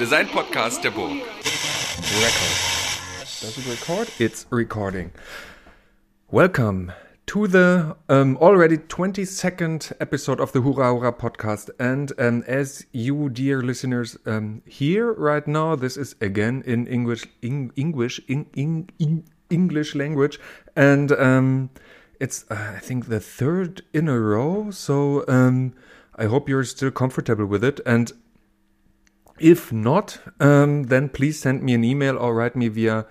der Design-Podcast der Burg. Record. Does it record? It's recording. Welcome to the um, already 22nd episode of the Hurra Hurra podcast. And um, as you, dear listeners, um, hear right now, this is again in English, in, English, in, in, in English language, and um, it's uh, I think the third in a row. So um, I hope you're still comfortable with it. And if not, um, then please send me an email or write me via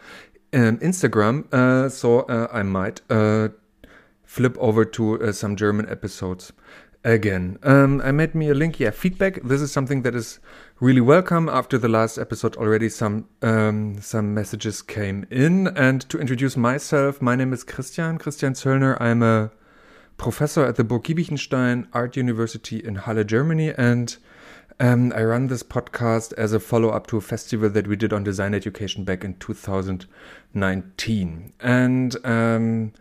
um, Instagram. Uh, so uh, I might uh, flip over to uh, some German episodes again. Um, I made me a link. Yeah, feedback. This is something that is really welcome. After the last episode, already some um, some messages came in. And to introduce myself, my name is Christian Christian Zöllner. I'm a professor at the Burg Giebichenstein Art University in Halle, Germany, and um, I run this podcast as a follow up to a festival that we did on design education back in 2019. And um,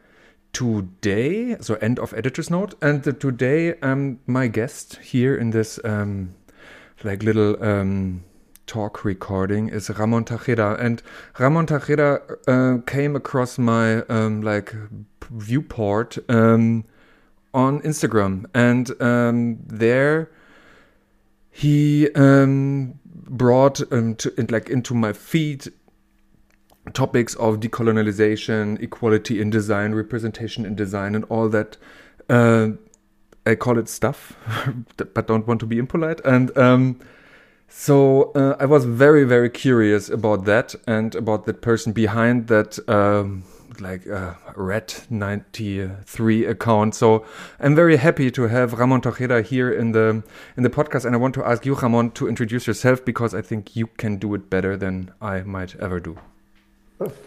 today, so end of editor's note, and the, today um, my guest here in this um, like little um, talk recording is Ramon Tejada, and Ramon Tejada uh, came across my um, like viewport on Instagram, and there he brought to, like into my feed topics of decolonialization, equality in design, representation in design, and all that. Uh, I call it stuff, but don't want to be impolite. And um, so uh, I was very, very curious about that and about the person behind that, um, like uh, Red 93 account. So I'm very happy to have Ramon Tejada here in the in the podcast, and I want to ask you, Ramon, to introduce yourself because I think you can do it better than I might ever do.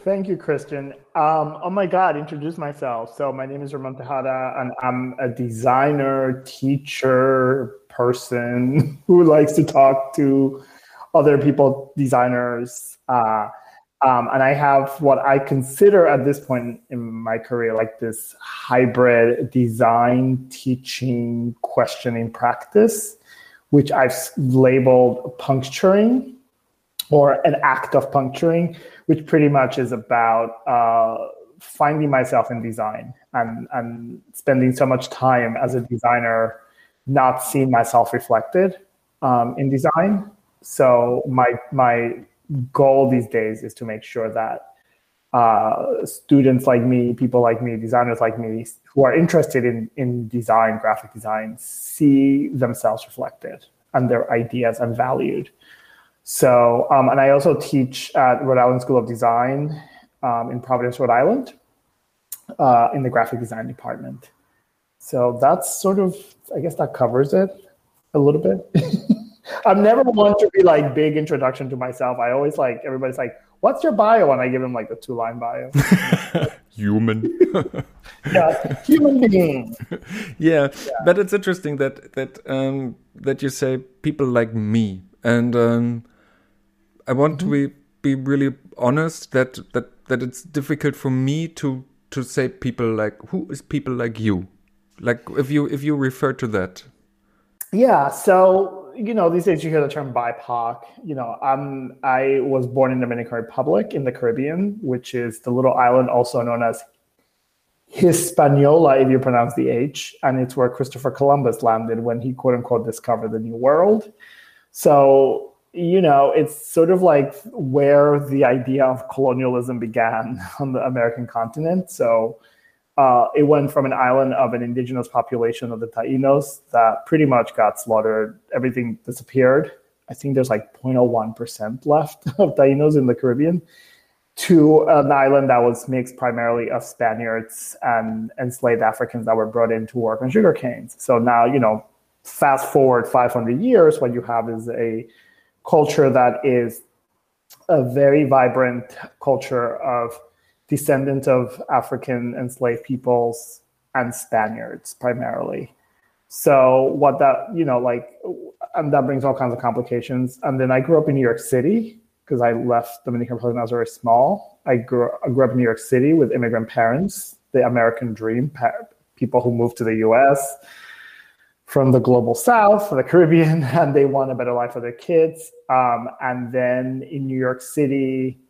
Thank you, Christian. Um, oh my God, introduce myself. So my name is Ramon Tejada, and I'm a designer, teacher, person who likes to talk to other people, designers. Uh, um, and I have what I consider at this point in my career like this hybrid design, teaching, questioning practice, which I've labeled puncturing or an act of puncturing which pretty much is about uh, finding myself in design and, and spending so much time as a designer not seeing myself reflected um, in design. So my my goal these days is to make sure that uh, students like me, people like me, designers like me, who are interested in in design, graphic design, see themselves reflected and their ideas and valued. So, um, and I also teach at Rhode Island School of Design um, in Providence, Rhode Island, uh, in the graphic design department. So that's sort of, I guess that covers it a little bit. I'm never one to be like big introduction to myself. I always like everybody's like, "What's your bio?" And I give them like a two line bio. human. yeah, human being. Yeah, yeah, but it's interesting that that um, that you say people like me, and um, I want mm-hmm. to be be really honest that that that it's difficult for me to to say people like who is people like you like if you if you refer to that yeah so you know these days you hear the term bipoc you know i'm i was born in the dominican republic in the caribbean which is the little island also known as hispaniola if you pronounce the h and it's where christopher columbus landed when he quote unquote discovered the new world so you know, it's sort of like where the idea of colonialism began on the American continent. So uh, it went from an island of an indigenous population of the Taínos that pretty much got slaughtered. Everything disappeared. I think there's like 0.01% left of Taínos in the Caribbean to an island that was mixed primarily of Spaniards and enslaved Africans that were brought in to work on sugar canes. So now, you know, fast forward 500 years, what you have is a culture that is a very vibrant culture of descendants of African enslaved peoples and Spaniards primarily. So what that, you know, like, and that brings all kinds of complications. And then I grew up in New York City because I left Dominican Republic when I was very small. I grew, I grew up in New York City with immigrant parents, the American dream, people who moved to the U.S from the global south, the Caribbean, and they want a better life for their kids. Um, and then in New York City,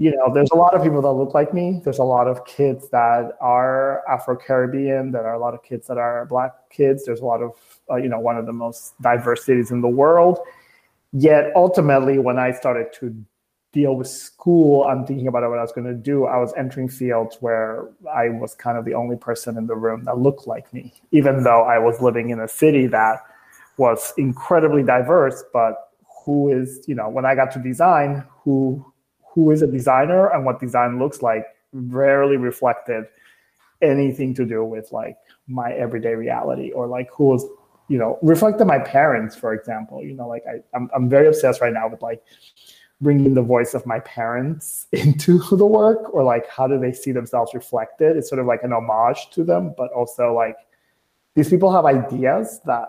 you know, there's a lot of people that look like me. There's a lot of kids that are Afro Caribbean. There are a lot of kids that are Black kids. There's a lot of, uh, you know, one of the most diverse cities in the world. Yet ultimately, when I started to deal with school, I'm thinking about what I was going to do. I was entering fields where I was kind of the only person in the room that looked like me, even though I was living in a city that was incredibly diverse. But who is, you know, when I got to design, who who is a designer and what design looks like rarely reflected anything to do with like my everyday reality or like who was you know reflected my parents for example. You know like I, I'm, I'm very obsessed right now with like bringing the voice of my parents into the work or like how do they see themselves reflected? It's sort of like an homage to them but also like these people have ideas that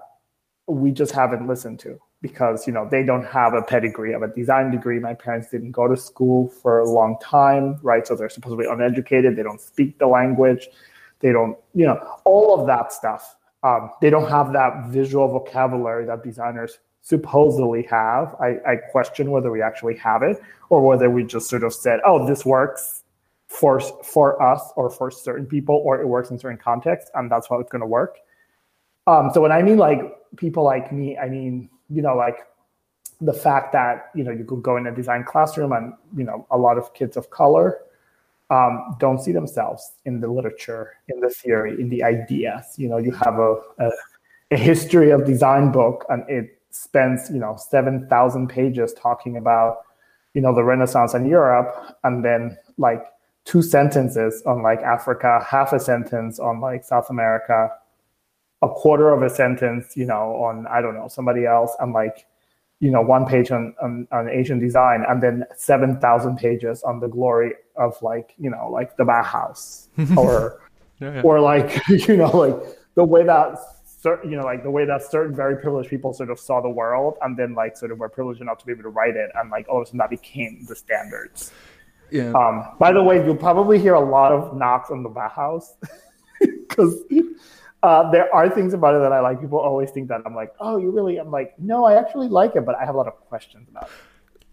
we just haven't listened to because you know they don't have a pedigree of a design degree. My parents didn't go to school for a long time, right? So they're supposedly uneducated. They don't speak the language. They don't, you know, all of that stuff. Um, they don't have that visual vocabulary that designers supposedly have. I, I question whether we actually have it or whether we just sort of said, "Oh, this works for for us or for certain people, or it works in certain contexts, and that's how it's going to work." Um, so when I mean like people like me, I mean you know, like the fact that you know you could go in a design classroom and you know a lot of kids of color um, don't see themselves in the literature, in the theory, in the ideas. You know, you have a, a, a history of design book, and it spends you know seven thousand pages talking about you know the Renaissance in Europe, and then like two sentences on like Africa, half a sentence on like South America, a quarter of a sentence, you know, on I don't know somebody else, and like, you know, one page on on, on Asian design, and then seven thousand pages on the glory of like you know like the Bauhaus or yeah, yeah. or like you know like the way that certain you know like the way that certain very privileged people sort of saw the world, and then like sort of were privileged enough to be able to write it, and like all of a sudden that became the standards. Yeah. Um, by the way, you'll probably hear a lot of knocks on the Bauhaus because uh, there are things about it that I like. People always think that I'm like, oh, you really? I'm like, no, I actually like it, but I have a lot of questions about it.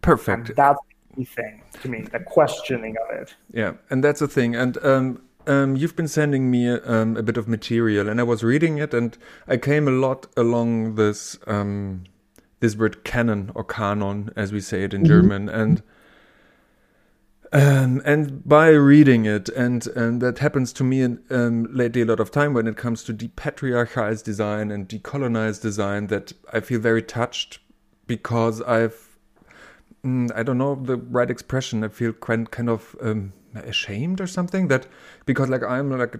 Perfect. And that's the thing to me, the questioning of it. Yeah, and that's the thing. And um, um, you've been sending me um, a bit of material, and I was reading it, and I came a lot along this um, this word canon or canon, as we say it in mm-hmm. German, and um, and by reading it, and and that happens to me in, um, lately a lot of time when it comes to depatriarchized design and decolonized design, that I feel very touched because I've mm, I don't know the right expression. I feel kind kind of um, ashamed or something that because like I'm like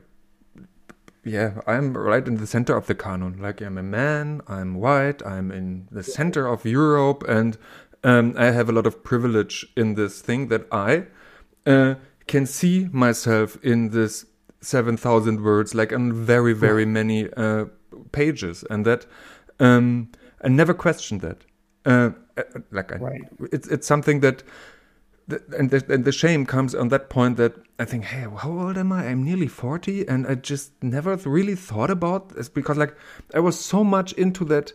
yeah, I'm right in the center of the canon. Like I'm a man, I'm white, I'm in the center of Europe, and um, I have a lot of privilege in this thing that I uh, can see myself in this 7,000 words, like on very, very many uh, pages. And that um, I never questioned that. Uh, uh like, right. It's, it's something that, that and, the, and the shame comes on that point that I think, hey, how old am I? I'm nearly 40. And I just never really thought about this because, like, I was so much into that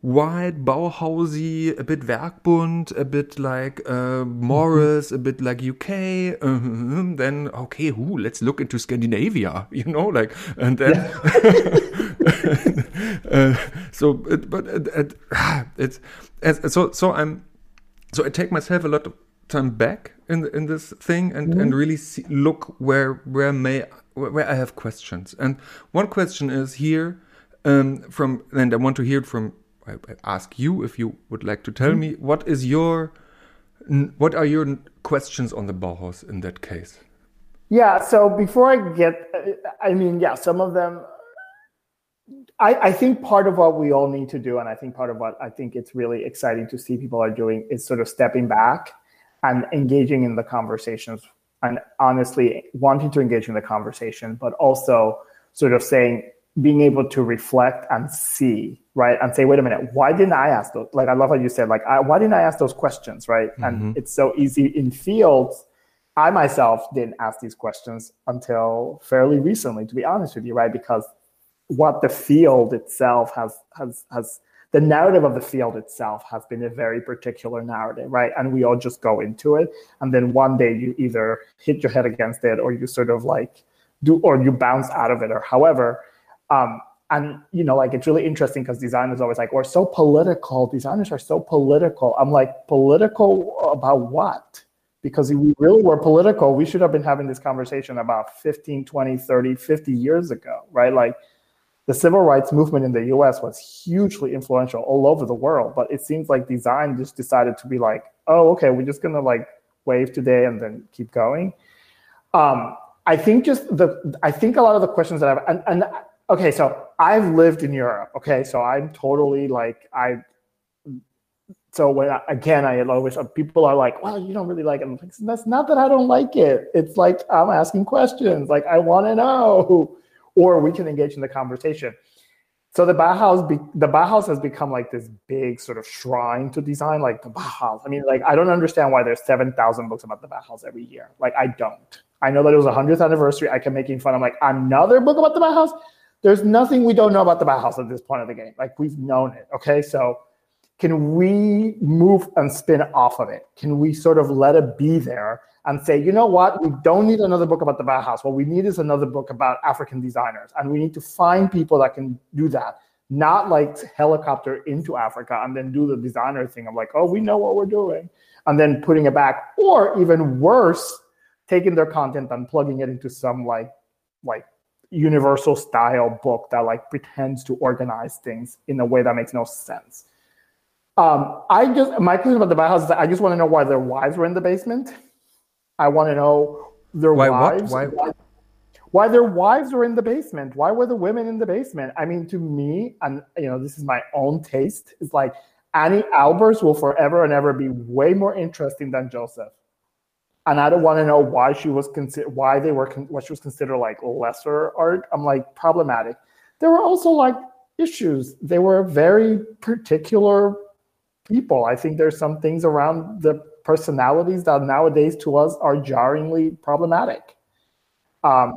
white, Bauhausy, a bit Werkbund, a bit like uh, Morris, a bit like UK. Uh, then okay, who? Let's look into Scandinavia. You know, like and then. uh, so, but it's so so I'm so I take myself a lot of time back in in this thing and mm. and really see, look where where may where I have questions. And one question is here um, from and I want to hear it from I ask you if you would like to tell mm me what is your what are your questions on the Bauhaus in that case? Yeah. So before I get, I mean, yeah, some of them. I, I think part of what we all need to do, and I think part of what I think it's really exciting to see people are doing, is sort of stepping back and engaging in the conversations, and honestly wanting to engage in the conversation, but also sort of saying, being able to reflect and see, right? And say, wait a minute, why didn't I ask those? Like, I love what you said, like, I, why didn't I ask those questions, right? Mm-hmm. And it's so easy in fields. I myself didn't ask these questions until fairly recently, to be honest with you, right? Because what the field itself has has has the narrative of the field itself has been a very particular narrative, right? And we all just go into it, and then one day you either hit your head against it, or you sort of like do, or you bounce out of it, or however. Um, and you know, like it's really interesting because designers always like, we're so political. Designers are so political. I'm like, political about what? Because if we really were political, we should have been having this conversation about 15, 20, 30, 50 years ago, right? Like the civil rights movement in the US was hugely influential all over the world, but it seems like design just decided to be like, oh, okay, we're just gonna like wave today and then keep going. Um, I think just the I think a lot of the questions that I've and, and okay, so I've lived in Europe. Okay, so I'm totally like I. So when I, again, I always people are like, "Well, you don't really like it." I'm like, "That's not that I don't like it. It's like I'm asking questions. Like I want to know." or we can engage in the conversation. So the Bauhaus, be, the Bauhaus has become like this big sort of shrine to design, like the Bauhaus. I mean, like I don't understand why there's seven thousand books about the Bauhaus every year. Like I don't. I know that it was a hundredth anniversary. I can making fun. I'm like another book about the Bauhaus. There's nothing we don't know about the Bauhaus at this point of the game. Like we've known it. Okay, so can we move and spin off of it? Can we sort of let it be there and say, you know what, we don't need another book about the Bauhaus. What we need is another book about African designers. And we need to find people that can do that, not like helicopter into Africa and then do the designer thing of like, oh, we know what we're doing, and then putting it back. Or even worse, taking their content and plugging it into some like like universal style book that like pretends to organize things in a way that makes no sense. Um, I just my question about the Bauhaus is I just want to know why their wives were in the basement I want to know their why, wives. Why? why? Why their wives were in the basement? Why were the women in the basement? I mean, to me, and you know, this is my own taste. It's like Anni Albers will forever and ever be way more interesting than Josef. And I don't want to know why she was considered, why they were, con- what she was considered like lesser art. I'm like problematic. There were also like issues. They were very particular people. I think there's some things around the personalities that nowadays to us are jarringly problematic. Um,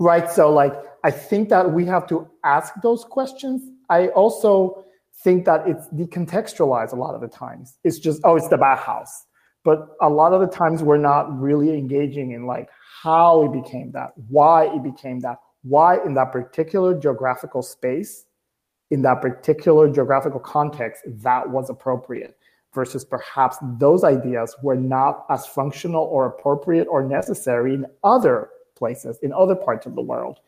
right. So, like, I think that we have to ask those questions. I also think that it's decontextualized a lot of the times. It's just, oh, it's the Bauhaus. But a lot of the times we're not really engaging in like how it became that, why it became that, why in that particular geographical space, in that particular geographical context, that was appropriate versus perhaps those ideas were not as functional or appropriate or necessary in other places, in other parts of the world.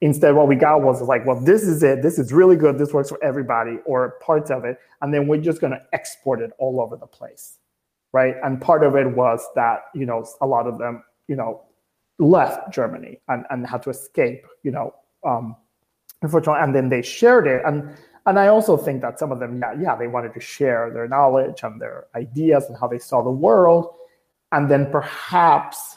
Instead, what we got was like, well, this is it. This is really good. This works for everybody, or parts of it. And then we're just going to export it all over the place. Right. And part of it was that, you know, a lot of them, you know, left Germany and, and had to escape, you know, um, unfortunately. And then they shared it. And and I also think that some of them, yeah, yeah, they wanted to share their knowledge and their ideas and how they saw the world. And then perhaps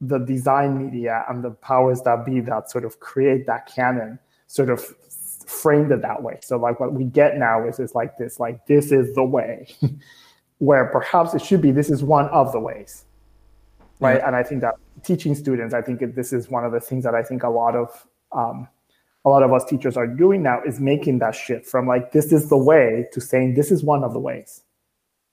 the design media and the powers that be that sort of create that canon sort of framed it that way. So like what we get now is is like this, like this is the way, where perhaps it should be this is one of the ways, right? And I think that teaching students, I think this is one of the things that I think a lot of um, a lot of us teachers are doing now is making that shift from like this is the way to saying this is one of the ways.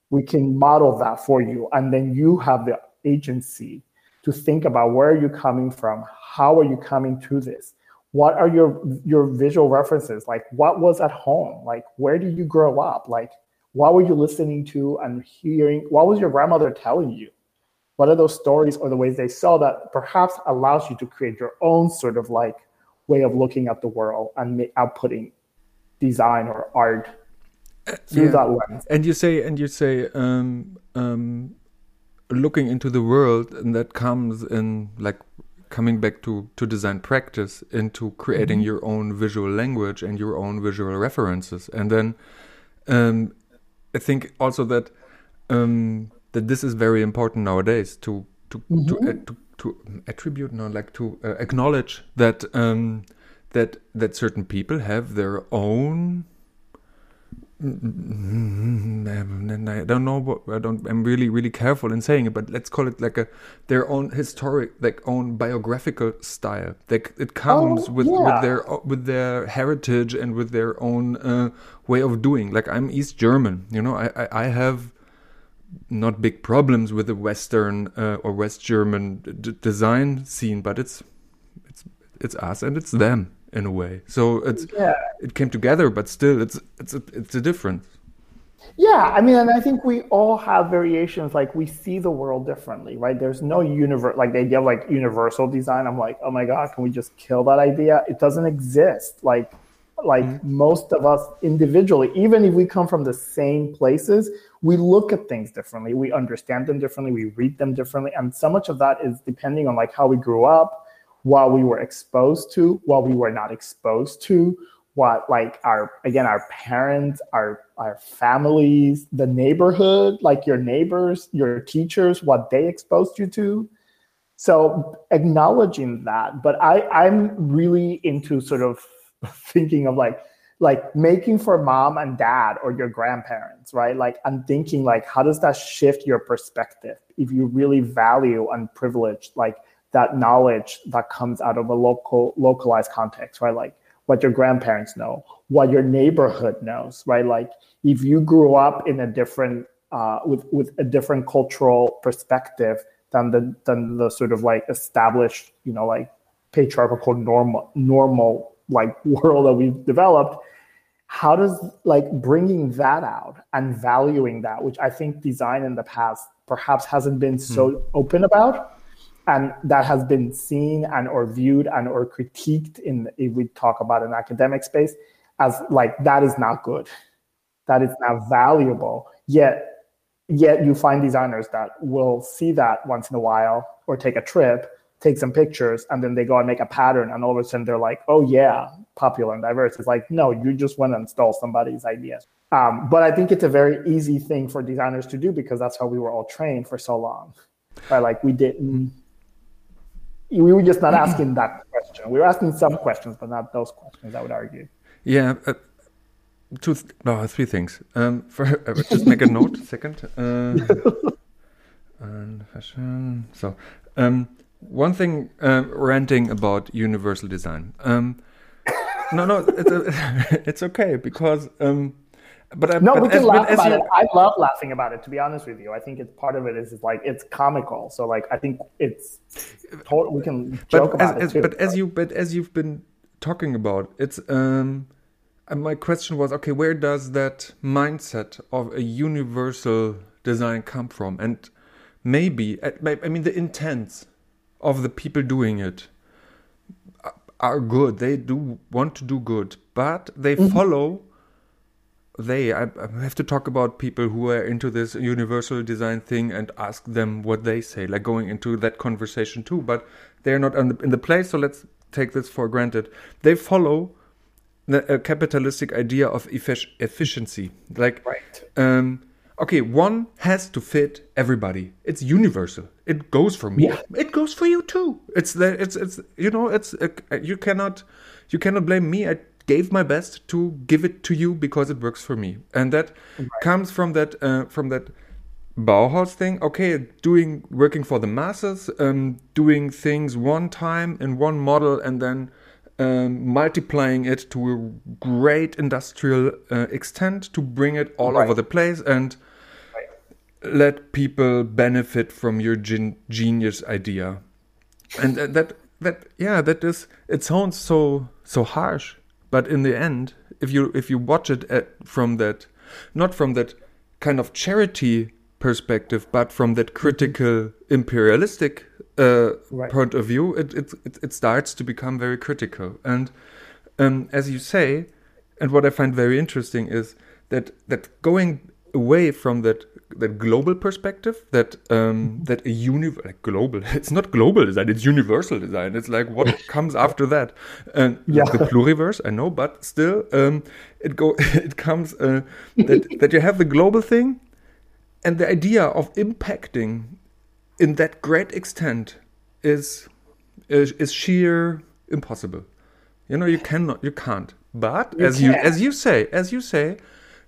We can model that for you and then you have the agency to think about where are you coming from? How are you coming to this? What are your your visual references? Like what was at home? Like where do you grow up? Like what were you listening to and hearing what was your grandmother telling you what are those stories or the ways they saw that perhaps allows you to create your own sort of like way of looking at the world and outputting design or art through yeah. that lens. And you say, and you say, um, um, looking into the world, and that comes in like coming back to to design practice, into creating mm -hmm. your own visual language and your own visual references, and then um, I think also that um, that this is very important nowadays to to mm -hmm. to, uh, to to attribute, no, like to uh, acknowledge that um, that that certain people have their own I don't know what I don't. I'm really really careful in saying it, but let's call it like a their own historic, like own biographical style. Like it comes Oh, with yeah. with their with their heritage and with their own uh, way of doing. Like I'm East German, you know. I I, I have not big problems with the Western uh, or West German d- design scene, but it's it's it's us and it's them in a way. So it's Yeah. it came together, but still, it's it's a, it's a difference. Yeah, I mean, and I think we all have variations. Like we see the world differently, right? There's no universe, like the idea of like universal design. I'm like, oh my god, can we just kill that idea? It doesn't exist. Like, like mm-hmm. most of us individually, even if we come from the same places, we look at things differently. We understand them differently. We read them differently, and so much of that is depending on like how we grew up, what we were exposed to, what we were not exposed to, what like our again our parents our our families the neighborhood like your neighbors your teachers what they exposed you to. So acknowledging that but i i'm really into sort of thinking of like like making for mom and dad or your grandparents right? Like i'm thinking like how does that shift your perspective if you really value and privilege like that knowledge that comes out of a local localized context right like what your grandparents know, what your neighborhood knows, right? Like if you grew up in a different uh, with with a different cultural perspective than the than the sort of like established, you know, like patriarchal normal normal like world that we've developed. How does like bringing that out and valuing that, which I think design in the past perhaps hasn't been so open about, and that has been seen and or viewed and or critiqued in if we talk about an academic space as like that is not good. That is not valuable. Yet yet you find designers that will see that once in a while or take a trip take some pictures and then they go and make a pattern and all of a sudden they're like oh yeah popular and diverse. It's like no you just went and stole somebody's ideas um, but i think it's a very easy thing for designers to do because that's how we were all trained for so long. Right like we didn't we were just not asking that question. We were asking some questions, but not those questions. I would argue. Yeah, uh, two, th- no, three things. Um, for, uh, just make a note. Second, uh, and fashion. So, um, one thing, uh, ranting about universal design. Um, no, no, it's, uh, it's okay because. Um, but I, No, but we can as- laugh about you- it. I love laughing about it. To be honest with you, I think it's part of it is, like it's comical. So like I think it's total, we can joke but as, about as, it too. but as you but as you've been talking about it's um and my question was okay where does that mindset of a universal design come from and maybe uh, I I mean the intents of the people doing it uh, are good they do want to do good but they mm-hmm. follow they I, I have to talk about people who are into this universal design thing and ask them what they say like going into that conversation too but they're not in the, in the place so let's take this for granted. They follow the a capitalistic idea of effic- efficiency like right. um okay one has to fit everybody. It's universal. It goes for me. Yeah. it goes for you too. It's the it's it's you know it's uh, you cannot you cannot blame me. I gave my best to give it to you because it works for me. And that comes from that uh, from that Bauhaus thing, okay, doing working for the masses, um, doing things one time in one model, and then um, multiplying it to a great industrial uh, extent to bring it all Right. over the place and let people benefit from your gen- genius idea. And that, that that yeah, that is it sounds so so harsh, but in the end, if you if you watch it at, from that not from that kind of charity perspective, but from that critical imperialistic uh, Right. point of view, it, it it it starts to become very critical. And um, as you say, and what I find very interesting is that that going away from that that global perspective, that um, that a uni like global, it's not global design, it's universal design. It's like what comes after that, and Yeah. the pluriverse, I know, but still, um, it go it comes uh, that that you have the global thing, and the idea of impacting in that great extent is is, is sheer impossible. You know, you cannot, you can't. But You as you can't. as you say, as you say,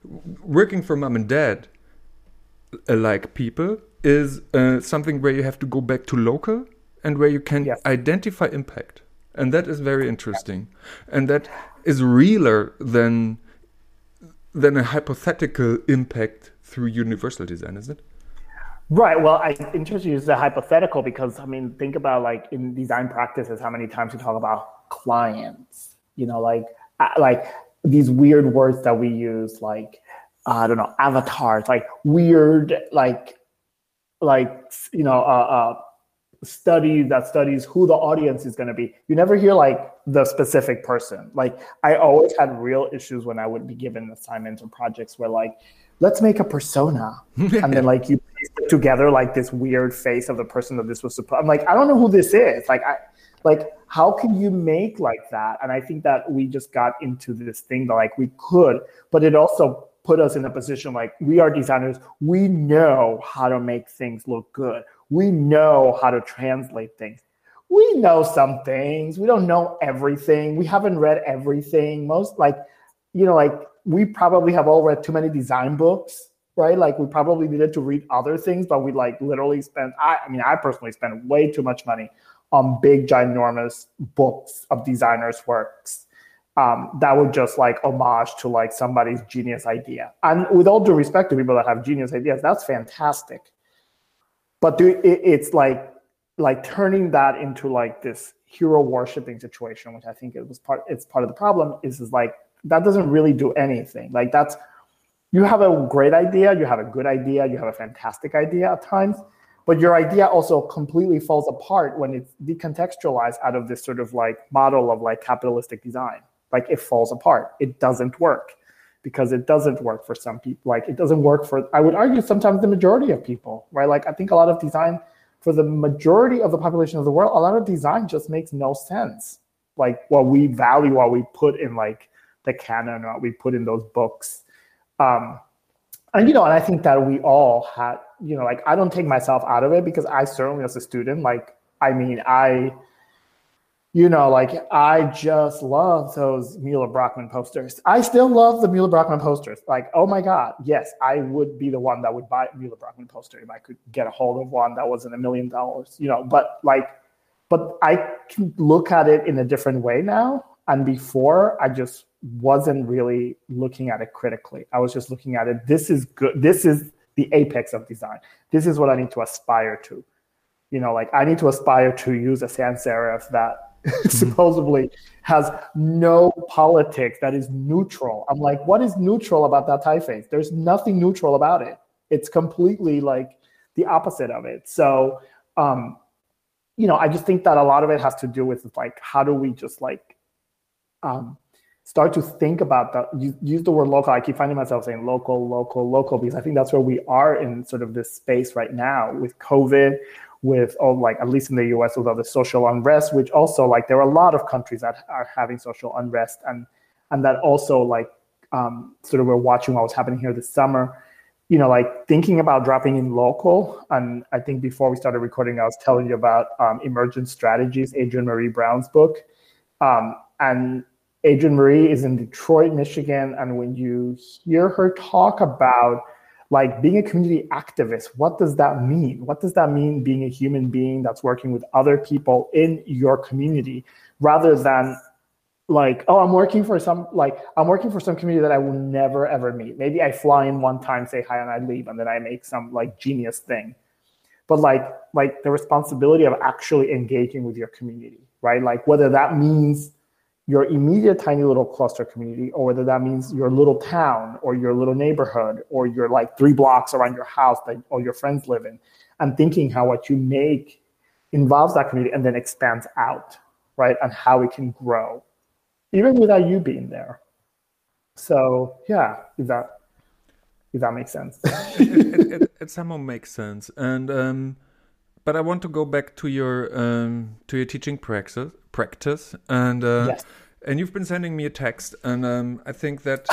working for mom and dad, uh, like people, is uh, something where you have to go back to local and where you can yes. identify impact, and that is very interesting, and that is realer than than a hypothetical impact through universal design, is it? Right. Well, I interested use the hypothetical because I mean, think about like in design practices, how many times we talk about clients. You know, like uh, like these weird words that we use, like I don't know, avatars, like weird, like like you know, uh, uh study that studies who the audience is going to be. You never hear like the specific person. Like I always had real issues when I would be given assignments or projects where like let's make a persona and then like you put together like this weird face of the person that this was supposed i'm like i don't know who this is like i like how can you make like that? And i think that we just got into this thing that like we could but it also put us in a position like we are designers. We know how to make things look good. We know how to translate things. We know some things. We don't know everything. We haven't read everything. Most like you know like we probably have all read too many design books, right? Like we probably needed to read other things, but we like literally spent. I, I mean, I personally spent way too much money on big, ginormous books of designers' works um, that would just like homage to like somebody's genius idea. And with all due respect to people that have genius ideas, that's fantastic. But do, it, it's like like turning that into like this hero worshiping situation, which I think it was part. It's part of the problem. Is is like that doesn't really do anything. Like that's you have a great idea, you have a good idea, you have a fantastic idea at times, but your idea also completely falls apart when it's decontextualized out of this sort of like model of like capitalistic design. Like it falls apart. It doesn't work because it doesn't work for some people. Like it doesn't work for I would argue sometimes the majority of people, right? Like I think a lot of design for the majority of the population of the world, a lot of design just makes no sense. Like what we value, what we put in like the canon what we put in those books. Um, and you know, and I think that we all had, you know, like I don't take myself out of it because I certainly as a student, like I mean, I, you know, like I just love those Mueller Brockmann posters. I still love the Mueller Brockmann posters. Like, oh my God, yes, I would be the one that would buy Mueller Brockmann poster if I could get a hold of one that wasn't a million dollars, you know. But like, but I can look at it in a different way now. And before, I just wasn't really looking at it critically. I was just looking at it. This is good. This is the apex of design. This is what I need to aspire to. You know, like I need to aspire to use a sans serif that mm-hmm. supposedly has no politics, that is neutral. I'm like, what is neutral about that typeface? There's nothing neutral about it. It's completely like the opposite of it. So, um, you know, I just think that a lot of it has to do with like, how do we just like um, start to think about that use the word local. I keep finding myself saying local local local because i think that's where we are in sort of this space right now with covid with all like at least in the us with all the social unrest which also like there are a lot of countries that are having social unrest and and that also like um, sort of we're watching what was happening here this summer. You know like thinking about dropping in local and i think before we started recording i was telling you about um, emergent strategies Adrienne Maree brown's book. Um, and Adrienne Maree is in Detroit, Michigan. And when you hear her talk about like being a community activist, what does that mean? What does that mean being a human being that's working with other people in your community rather than like, oh, I'm working for some like I'm working for some community that I will never ever meet. Maybe I fly in one time, say hi, and I leave, and then I make some like genius thing. But like like the responsibility of actually engaging with your community, right? Like whether that means your immediate tiny little cluster community, or whether that means your little town or your little neighborhood or your like three blocks around your house that all your friends live in, and thinking how what you make involves that community and then expands out, right? And how it can grow, even without you being there. So yeah, if that if that makes sense. it, it, it, it, somehow makes sense, and um, but I want to go back to your um, to your teaching practice practice and uh, yes. And you've been sending me a text and um, I think that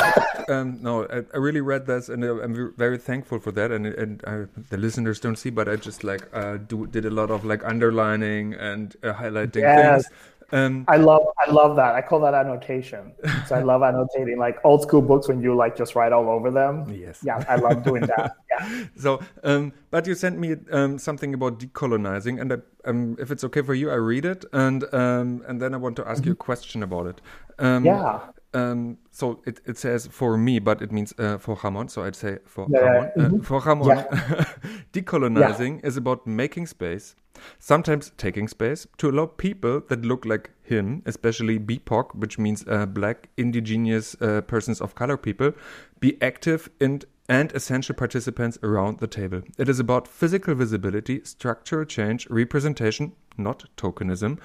um, no I, I, really read this and uh, I'm very thankful for that and and I, the listeners don't see but I just like uh, do did a lot of like underlining and uh, highlighting yes. things Um, I love I love that. I call that annotation. So I love annotating like old school books when you like just write all over them. Yes. Yeah, I love doing that. Yeah. So, um, but you sent me um, something about decolonizing, and I, um, if it's okay for you, I read it, and um, and then I want to ask you a question about it. Um, Yeah. Um, so it, it says for me, but it means uh, for Ramon. So I'd say for Yeah, yeah, Ramon. mhm. Uh, for Ramon, Yeah. decolonizing is about making space, sometimes taking space, to allow people that look like him, especially BIPOC, which means uh, Black, Indigenous uh, persons of color people, be active and and essential participants around the table. It is about physical visibility, structural change, representation, not tokenism,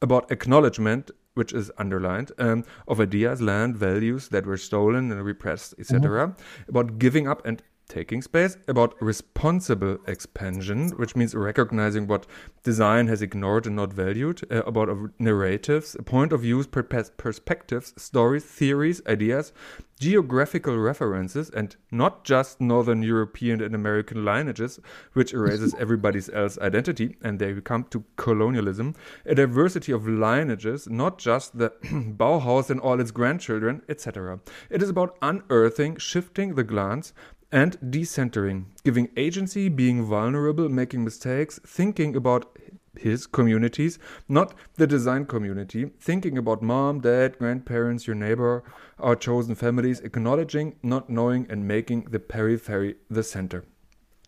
about acknowledgement, which is underlined, um, of ideas, land, values that were stolen and repressed, etc. About giving up and taking space, about responsible expansion, which means recognizing what design has ignored and not valued, uh, about narratives, point of views, perspectives, stories, theories, ideas, geographical references, and not just Northern European and American lineages, which erases everybody's else identity, and they come to colonialism, a diversity of lineages, not just the Bauhaus and all its grandchildren, etc. It is about unearthing, shifting the glance, and decentering, giving agency, being vulnerable, making mistakes, thinking about his communities, not the design community, thinking about mom, dad, grandparents, your neighbor, our chosen families, acknowledging, not knowing, and making the periphery the center.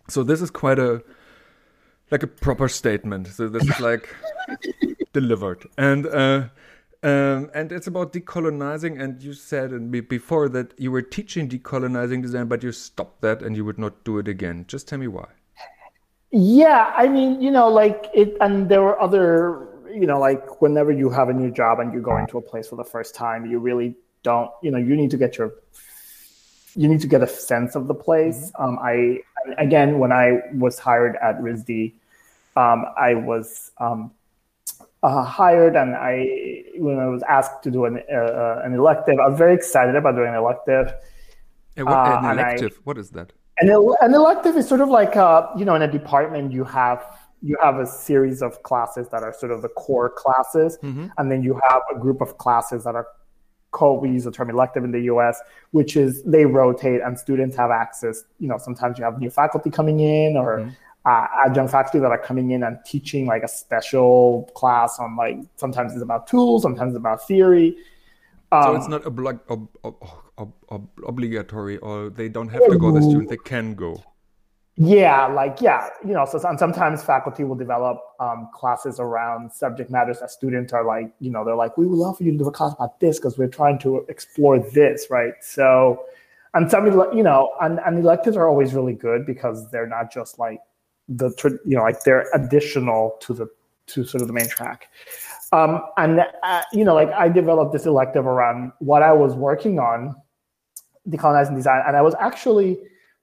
So this is quite a like a proper statement. So this is like delivered, and uh, um, and it's about decolonizing. And you said before that you were teaching decolonizing design, but you stopped that and you would not do it again. Just tell me why. Yeah, I mean, you know, like it, and there were other, you know, like whenever you have a new job and you go into a place for the first time, you really don't, you know, you need to get your, you need to get a sense of the place. Um, I, again, when I was hired at RISD, um, I was um, uh, hired and I, when I was asked to do an, uh, an elective, I was very excited about doing an elective. Uh, what, Uh, an and I- elective? what is that? An, el- an elective is sort of like uh, you know in a department you have you have a series of classes that are sort of the core classes and then you have a group of classes that are called we use the term elective in the us which is they rotate and students have access you know sometimes you have new faculty coming in or uh, adjunct faculty that are coming in and teaching like a special class on like sometimes it's about tools sometimes it's about theory So Um, it's not obli- ob- ob- ob- ob- obligatory, or they don't have to go. The student they can go. Yeah, like yeah, you know. So and sometimes faculty will develop um, classes around subject matters that students are like, you know, they're like, we would love for you to do a class about this because we're trying to explore this, right? So, and some, you know, and, and electives are always really good because they're not just like the, you know, like they're additional to the to sort of the main track. Um, and uh, you know, like I developed this elective around what I was working on, decolonizing design, and I was actually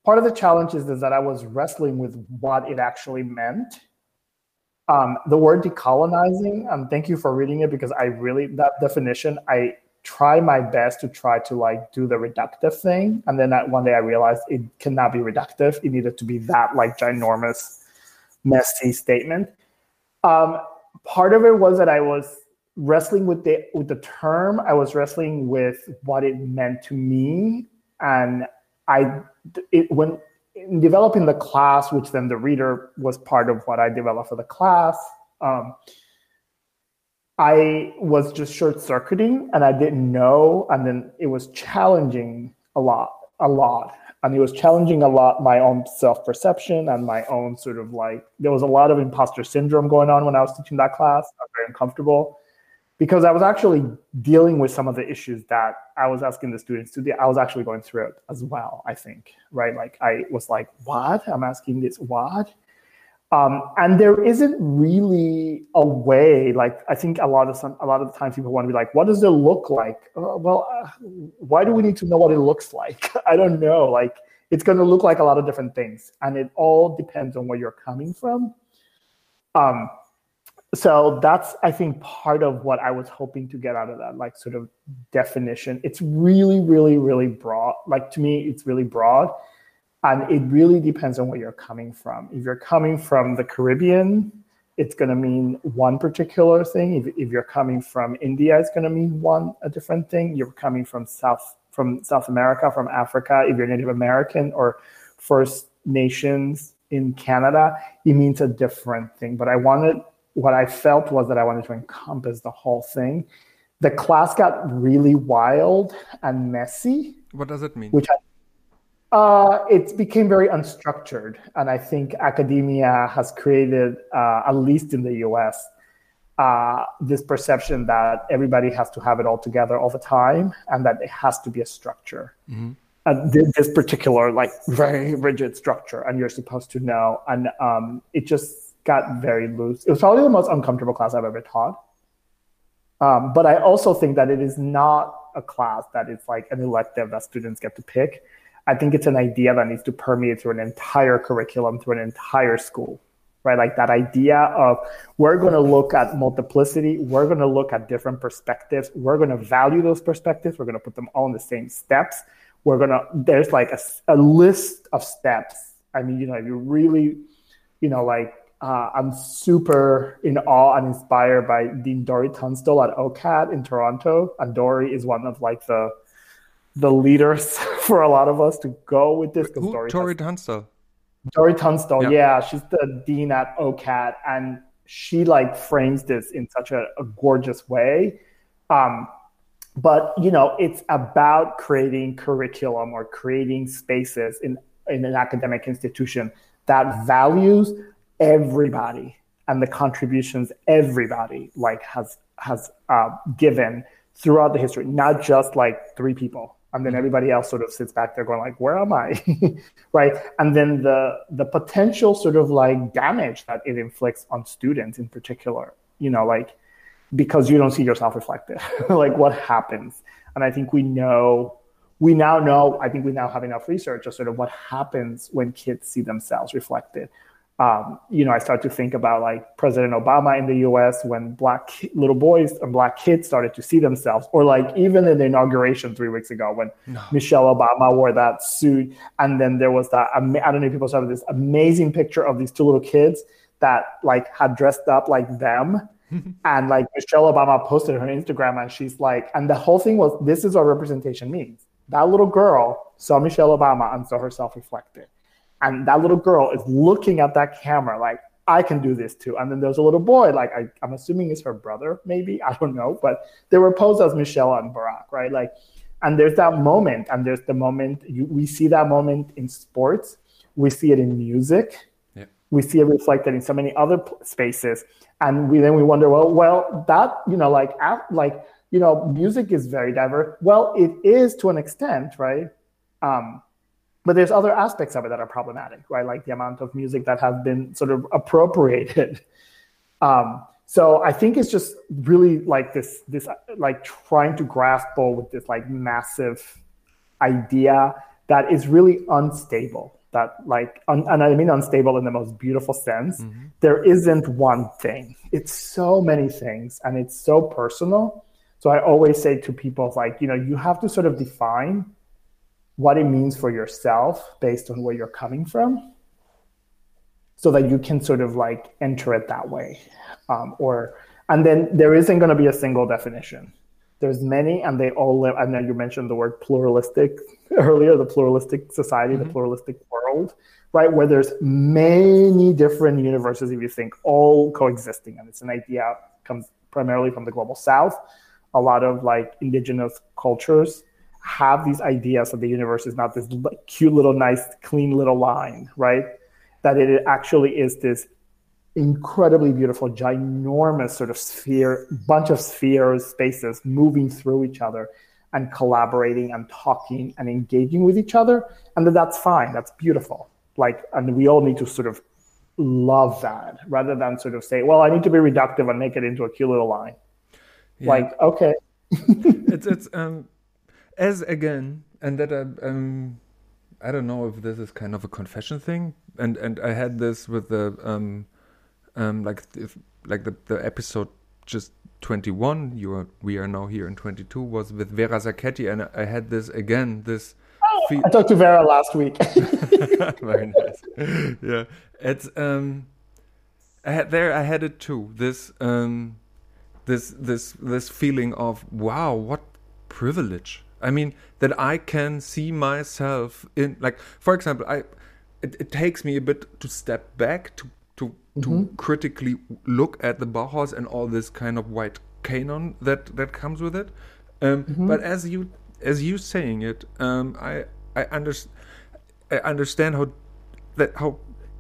part of the challenge is, is that I was wrestling with what it actually meant. Um, the word decolonizing, um, thank you for reading it because I really, that definition, I try my best to try to like do the reductive thing. And then that one day I realized it cannot be reductive. It needed to be that like ginormous, messy statement. Um, part of it was that I was wrestling with the with the term. I was wrestling with what it meant to me, and I it, when in developing the class, which then the reader was part of what I developed for the class. Um, I was just short circuiting and I didn't know. And then it was challenging a lot, a lot. And it was challenging a lot my own self perception and my own sort of like, there was a lot of imposter syndrome going on when I was teaching that class. I was very uncomfortable because I was actually dealing with some of the issues that I was asking the students to do. I was actually going through it as well, I think, right? Like I was like, what? I'm asking this, what? Um, and there isn't really a way. Like I think a lot of some, a lot of the times people want to be like, "What does it look like?" Uh, well, uh, why do we need to know what it looks like? I don't know. Like it's going to look like a lot of different things, and it all depends on where you're coming from. Um, so that's I think part of what I was hoping to get out of that, like sort of definition. It's really, really, really broad. Like to me, it's really broad and it really depends on where you're coming from. If you're coming from the Caribbean, it's going to mean one particular thing. If, if you're coming from India, it's going to mean one a different thing. You're coming from South from South America, from Africa. If you're Native American or First Nations in Canada, it means a different thing. But I wanted what I felt was that I wanted to encompass the whole thing. The class got really wild and messy. What does it mean? Which I uh, it became very unstructured, and I think academia has created, uh, at least in the U.S., uh, this perception that everybody has to have it all together all the time, and that it has to be a structure. Mm-hmm. This, this, particular, like very rigid structure, and you're supposed to know. And um, it just got very loose. It was probably the most uncomfortable class I've ever taught. Um, but I also think that it is not a class that is like an elective that students get to pick I think it's an idea that needs to permeate through an entire curriculum, through an entire school, right? Like that idea of we're going to look at multiplicity, we're going to look at different perspectives, we're going to value those perspectives, we're going to put them all in the same steps. We're going to, there's like a, a list of steps. I mean, you know, if you really, you know, like uh, I'm super in awe and inspired by Dean Dori Tunstall at OCAD in Toronto. And Dori is one of like the the leaders for a lot of us to go with this. Who, Dori, Dori Tunstall. Dori Tunstall, yeah. yeah. she's the dean at OCAD, and she like frames this in such a, a gorgeous way. Um, but you know, it's about creating curriculum or creating spaces in in an academic institution that values everybody and the contributions everybody like has has uh, given throughout the history, not just like three people and then mm-hmm. everybody else sort of sits back there going like where am i? Right? And then the the potential sort of like damage that it inflicts on students in particular you know like because you don't see yourself reflected like what happens? And i think we know we now know i think we now have enough research of sort of what happens when kids see themselves reflected um, you know, I start to think about like President Obama in the US when black little boys and black kids started to see themselves, or like even in the inauguration three weeks ago when no. Michelle Obama wore that suit. And then there was that, I don't know if people saw this amazing picture of these two little kids that like had dressed up like them. and like Michelle Obama posted her Instagram and she's like, and the whole thing was, this is what representation means. That little girl saw Michelle Obama and saw herself reflected and that little girl is looking at that camera like I can do this too. And then there's a little boy, like I, am assuming is her brother, maybe I don't know, but they were posed as Michelle and Barack, right? Like, and there's that moment, and there's the moment you, we see that moment in sports, we see it in music, yeah. we see it reflected in so many other spaces, and we then we wonder, well, well, that you know, like, like you know, music is very diverse. Well, it is to an extent, right? Um, but there's other aspects of it that are problematic, right? Like the amount of music that has been sort of appropriated. Um, so I think it's just really like this, this like trying to grapple with this like massive idea that is really unstable. That like, un- and I mean unstable in the most beautiful sense. Mm-hmm. There isn't one thing. It's so many things, and it's so personal. So I always say to people, like, you know, you have to sort of define what it means for yourself based on where you're coming from so that you can sort of like enter it that way. Um, or and then there isn't going to be a single definition. There's many and they all live and then you mentioned the word pluralistic earlier the pluralistic society mm-hmm. the pluralistic world right? Where there's many different universes if you think all coexisting and it's an idea comes primarily from the global south. A lot of like indigenous cultures have these ideas that the universe is not this cute little nice clean little line right? That it actually is this incredibly beautiful ginormous sort of sphere bunch of spheres spaces moving through each other and collaborating and talking and engaging with each other. And that that's fine. That's beautiful. Like and we all need to sort of love that rather than sort of say well i need to be reductive and make it into a cute little line. Yeah. like okay. It's it's um as again, and that I, um, I don't know if this is kind of a confession thing, and and I had this with the um, um, like if, like the the episode just 21 you are we are now here in 22 was with Vera Sacchetti and I had this again this oh, I talked to Vera last week very nice yeah it's um I had there I had it too. This um this this this feeling of wow, what privilege. I mean that I can see myself in like for example, I it, it takes me a bit to step back to to mm-hmm. to critically look at the Bauhaus and all this kind of white canon that that comes with it. Um, mm-hmm. But as you as you saying it, um, I I, under, I understand how that how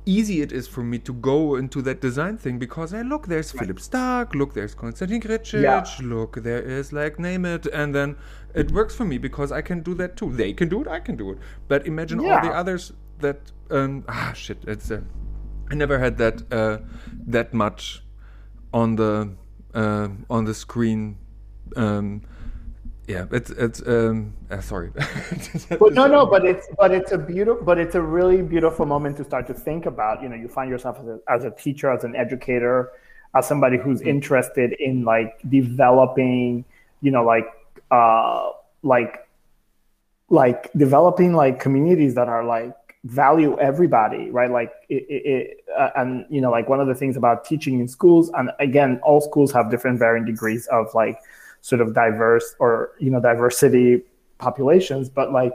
easy it is for me to go into that design thing because hey look there's right. Philippe Starck look there's Konstantin Grcic yeah. look there is like name it and then it works for me because I can do that too they can do it I can do it but imagine yeah. all the others that um ah shit it's uh, I never had that uh, that much on the uh, on the screen um, yeah it's it's um uh, sorry. But no no but it's but it's a beautiful but it's a really beautiful moment to start to think about. You know you find yourself as a, as a teacher as an educator as somebody who's mm-hmm. interested in like developing you know like uh like like developing like communities that are like value everybody right? Like it, it uh, and you know like one of the things about teaching in schools and again all schools have different varying degrees of like sort of diverse or you know diversity populations but like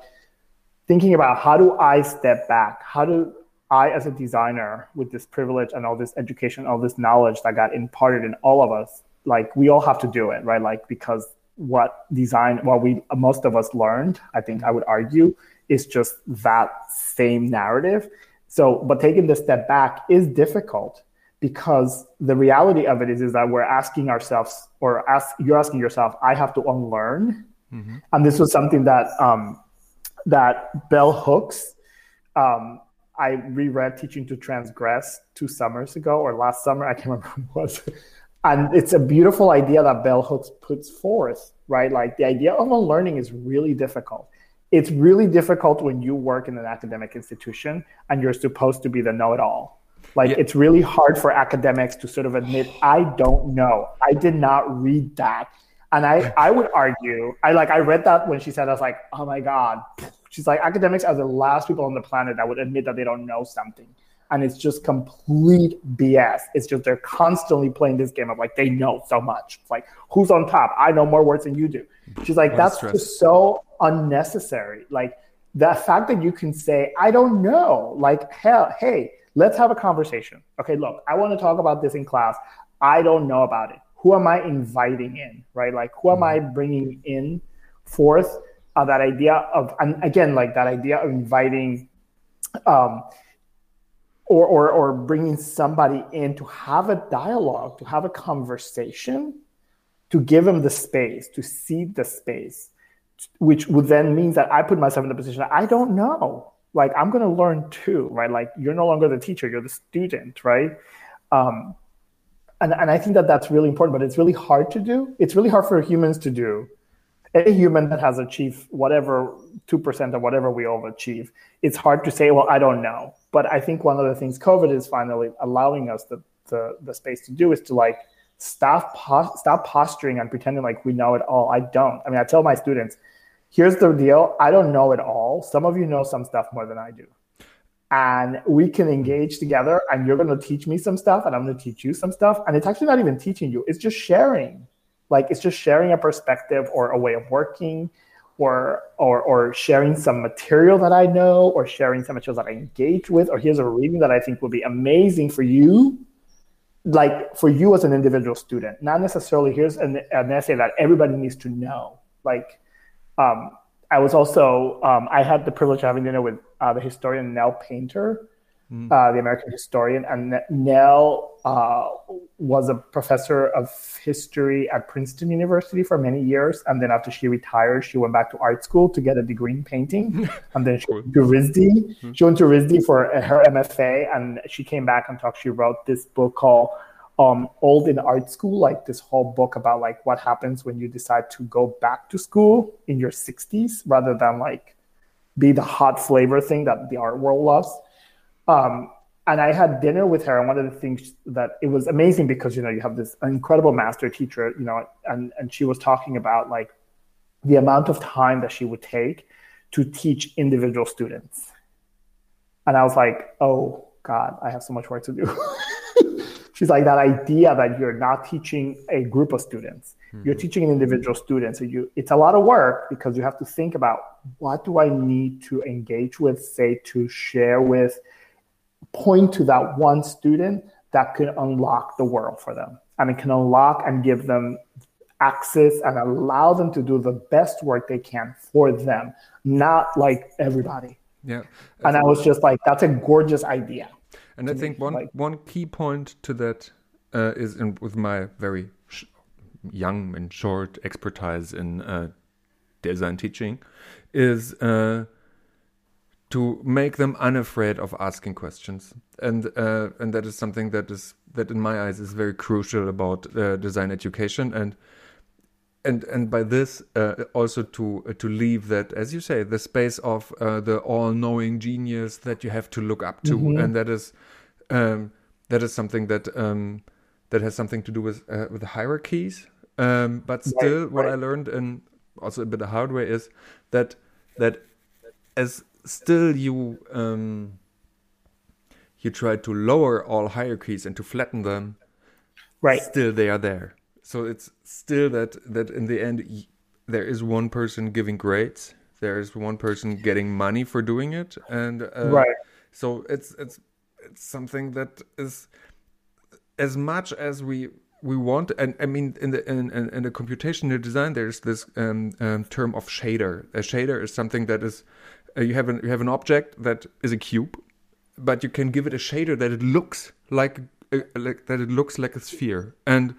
thinking about how do i step back? How do i as a designer with this privilege and all this education all this knowledge that got imparted in all of us like we all have to do it right? Like because what design what we most of us learned i think i would argue is just that same narrative. So but taking the step back is difficult because the reality of it is, is that we're asking ourselves or ask you're asking yourself i have to unlearn. Mm-hmm. and this was something that um, that bell hooks um, i reread teaching to transgress two summers ago or last summer i can't remember when it was. And it's a beautiful idea that bell hooks puts forth right? Like the idea of unlearning is really difficult. It's really difficult when you work in an academic institution and you're supposed to be the know-it-all like yeah. it's really hard for academics to sort of admit, I don't know. I did not read that. And I, I would argue, I like I read that when she said, I was like, oh my God. She's like, academics are the last people on the planet that would admit that they don't know something. And it's just complete BS. It's just they're constantly playing this game of like they know so much. It's like, who's on top? I know more words than you do. She's like, that's just so unnecessary. Like the fact that you can say, I don't know, like hell, hey, Let's have a conversation. Okay, look, I want to talk about this in class. I don't know about it. Who am I inviting in, right? Like, who am I mm-hmm. bringing in forth uh, that idea of, and again, like that idea of inviting, um, or, or, or bringing somebody in to have a dialogue, to have a conversation, to give them the space, to seed the space, which would then mean that I put myself in the position I don't know like i'm going to learn too right? Like you're no longer the teacher you're the student right? Um, and, and i think that that's really important but it's really hard to do. It's really hard for humans to do. Any human that has achieved whatever 2% or whatever we all achieve it's hard to say well i don't know. But i think one of the things covid is finally allowing us the, the, the space to do is to like stop stop posturing and pretending like we know it all. I don't. I mean i tell my students here's the deal I don't know it all. Some of you know some stuff more than I do. And we can engage together, and you're going to teach me some stuff, and I'm going to teach you some stuff. And it's actually not even teaching you, it's just sharing. Like it's just sharing a perspective or a way of working. Or, or or sharing some material that I know, or sharing some materials that I engage with, or here's a reading that I think will be amazing for you, like for you as an individual student. Not necessarily here's an, an essay that everybody needs to know. Like um, I was also um, I had the privilege of having dinner with uh, the historian Nell Painter, mm. uh, the American historian, and Nell uh, was a professor of history at Princeton University for many years, and then after she retired, she went back to art school to get a degree in painting, and then she went to RISD. Mm. She went to RISD for her MFA, and she came back and talked. She wrote this book called um, old in art school, like this whole book about like what happens when you decide to go back to school in your 60s rather than like be the hot flavor thing that the art world loves. Um, and I had dinner with her, and one of the things that it was amazing because you know you have this incredible master teacher, you know, and and she was talking about like the amount of time that she would take to teach individual students, and I was like, oh God, I have so much work to do. she's like that idea that you're not teaching a group of students. Mm-hmm. you're teaching an individual student. So you it's a lot of work because you have to think about what do i need to engage with say to share with point to that one student that could unlock the world for them. And it can unlock and give them access and allow them to do the best work they can for them not like everybody. Yeah. And i was just like that's a gorgeous idea and I think one like, one key point to that uh, is in, with my very young and short expertise in uh, design teaching is uh, to make them unafraid of asking questions, and uh, and that is something that is that in my eyes is very crucial about uh, design education. And and and by this uh, also to uh, to leave that as you say the space of uh, the all-knowing genius that you have to look up to mm-hmm. and that is um, that is something that um, that has something to do with uh, with the hierarchies um, but still right, what right. i learned and also a bit of way is that that as still you um, you try to lower all hierarchies and to flatten them right still they are there so it's still that that in the end there is one person giving grades there is one person getting money for doing it and uh, right. so it's it's it's something that is as much as we we want and i mean in the in, in, in the computational design there's this um, um, term of shader. A shader is something that is uh, you have an you have an object that is a cube but you can give it a shader that it looks like, uh, like that it looks like a sphere. And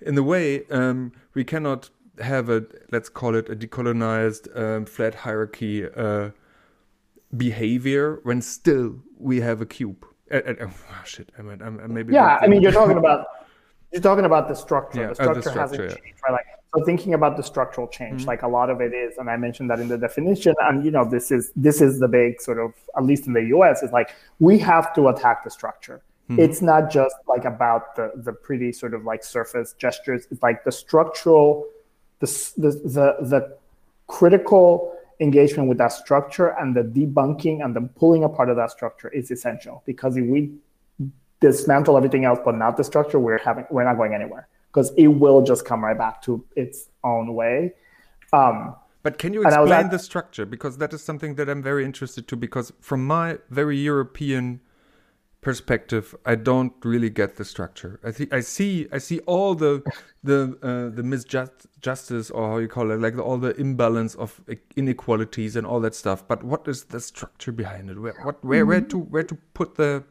in the way, um, we cannot have a let's call it a decolonized um, flat hierarchy uh, behavior when still we have a cube. Uh, uh, oh, shit, I mean, I'm, maybe. Yeah, I mean, you're talking about you're talking about the structure. Yeah, the structure, uh, the structure hasn't yeah. changed, right? Like, so thinking about the structural change, mm-hmm. like a lot of it is, and I mentioned that in the definition, and you know, this is this is the big sort of, at least in the U.S., is like we have to attack the structure. Mm-hmm. It's not just like about the the pretty sort of like surface gestures. It's like the structural, the the the, the critical engagement with that structure and the debunking and the pulling apart of that structure is essential because if we dismantle everything else but not the structure, we're having we're not going anywhere because it will just come right back to its own way. Um, but can you explain at, the structure because that is something that I'm very interested to because from my very European perspective, I don't really get the structure. I think I see I see all the the uh, the misjustice or how you call it, like the, all the imbalance of inequalities and all that stuff. But what is the structure behind it? Where what where where to where to put the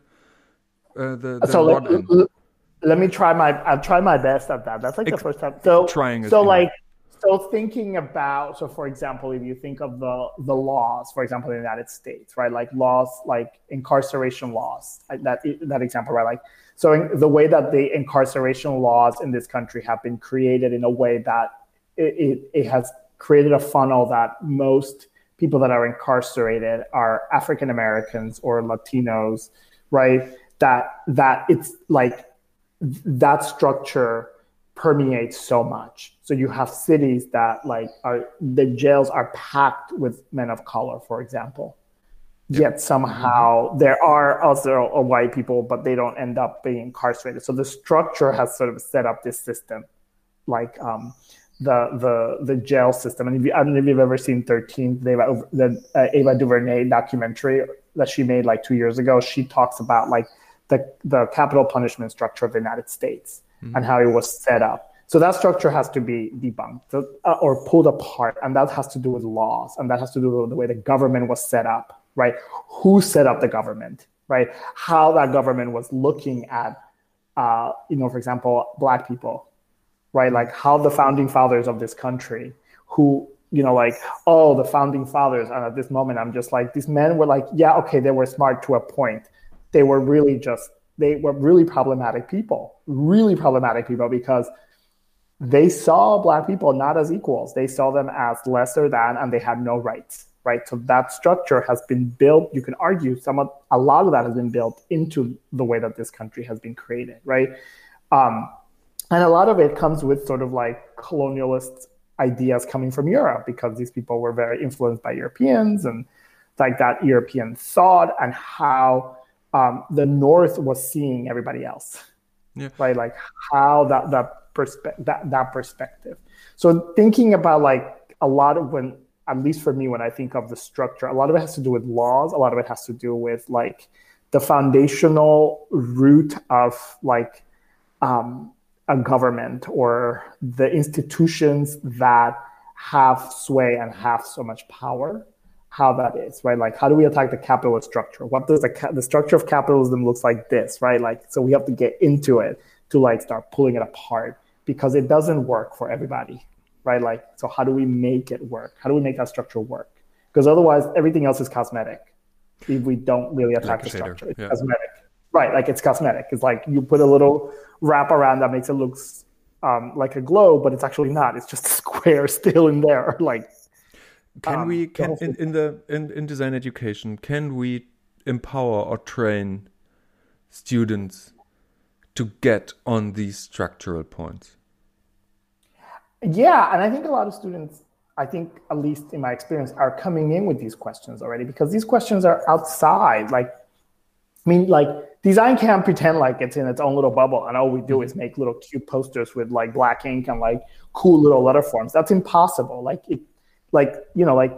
uh, the, the so let, let, me try my I'll try my best at that. That's like the first time. So trying so like so thinking about so for example if you think of the the laws for example in the united states right? Like laws like incarceration laws that that example right? Like so the way that the incarceration laws in this country have been created in a way that it, it, it has created a funnel that most people that are incarcerated are african americans or latinos right? That that it's like that structure permeates so much. So you have cities that like are the jails are packed with men of color, for example. Yep. Yet somehow mm-hmm. there are also white people, but they don't end up being incarcerated. So the structure has sort of set up this system, like um, the the the jail system. And if you, I don't know if you've ever seen Thirteen, the, the uh, Ava DuVernay documentary that she made like two years ago. She talks about like the the capital punishment structure of the United States mm-hmm. and how it was set up. So that structure has to be debunked uh, or pulled apart, and that has to do with laws, and that has to do with the way the government was set up, right? Who set up the government, right? How that government was looking at, uh, you know, for example, black people, right? Like how the founding fathers of this country, who you know, like, oh, the founding fathers. And at this moment, I'm just like, these men were like, yeah, okay, they were smart to a point. They were really just they were really problematic people, really problematic people because they saw black people not as equals. They saw them as lesser than, and they had no rights. Right. So that structure has been built. You can argue some of a lot of that has been built into the way that this country has been created. Right. Um, and a lot of it comes with sort of like colonialist ideas coming from Europe because these people were very influenced by Europeans and like that European thought and how um, the North was seeing everybody else, yeah. right? Like how that that perspective that that perspective. So thinking about like a lot of when at least for me when I think of the structure, a lot of it has to do with laws. A lot of it has to do with like the foundational root of like um, a government or the institutions that have sway and have so much power how that is right? Like how do we attack the capitalist structure? What does the, ca- the structure of capitalism looks like this right? Like so we have to get into it to like start pulling it apart because it doesn't work for everybody right? Like so how do we make it work? How do we make that structure work? Because otherwise everything else is cosmetic if we don't really attack like the structure. It's yeah. cosmetic. Right like it's cosmetic. It's like you put a little wrap around that makes it look um, like a globe but it's actually not. It's just a square still in there like can um, we can in, in the in, in design education can we empower or train students to get on these structural points? Yeah, and I think a lot of students, I think at least in my experience, are coming in with these questions already because these questions are outside. Like, I mean, like design can't pretend like it's in its own little bubble and all we do is make little cute posters with like black ink and like cool little letter forms. That's impossible. Like it like you know like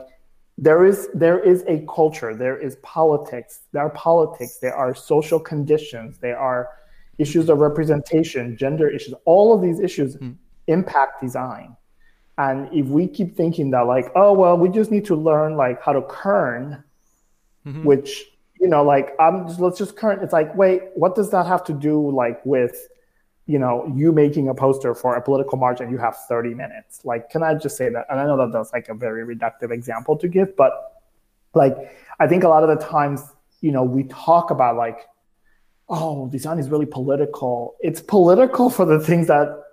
there is there is a culture there is politics there are politics there are social conditions there are issues of representation gender issues all of these issues mm. impact design and if we keep thinking that like oh well we just need to learn like how to kern mm-hmm. which you know like i'm just let's just kern it's like wait what does that have to do like with you know, you making a poster for a political march and you have 30 minutes. Like, can I just say that? And I know that that's like a very reductive example to give, but like, I think a lot of the times, you know, we talk about like, oh, design is really political. It's political for the things that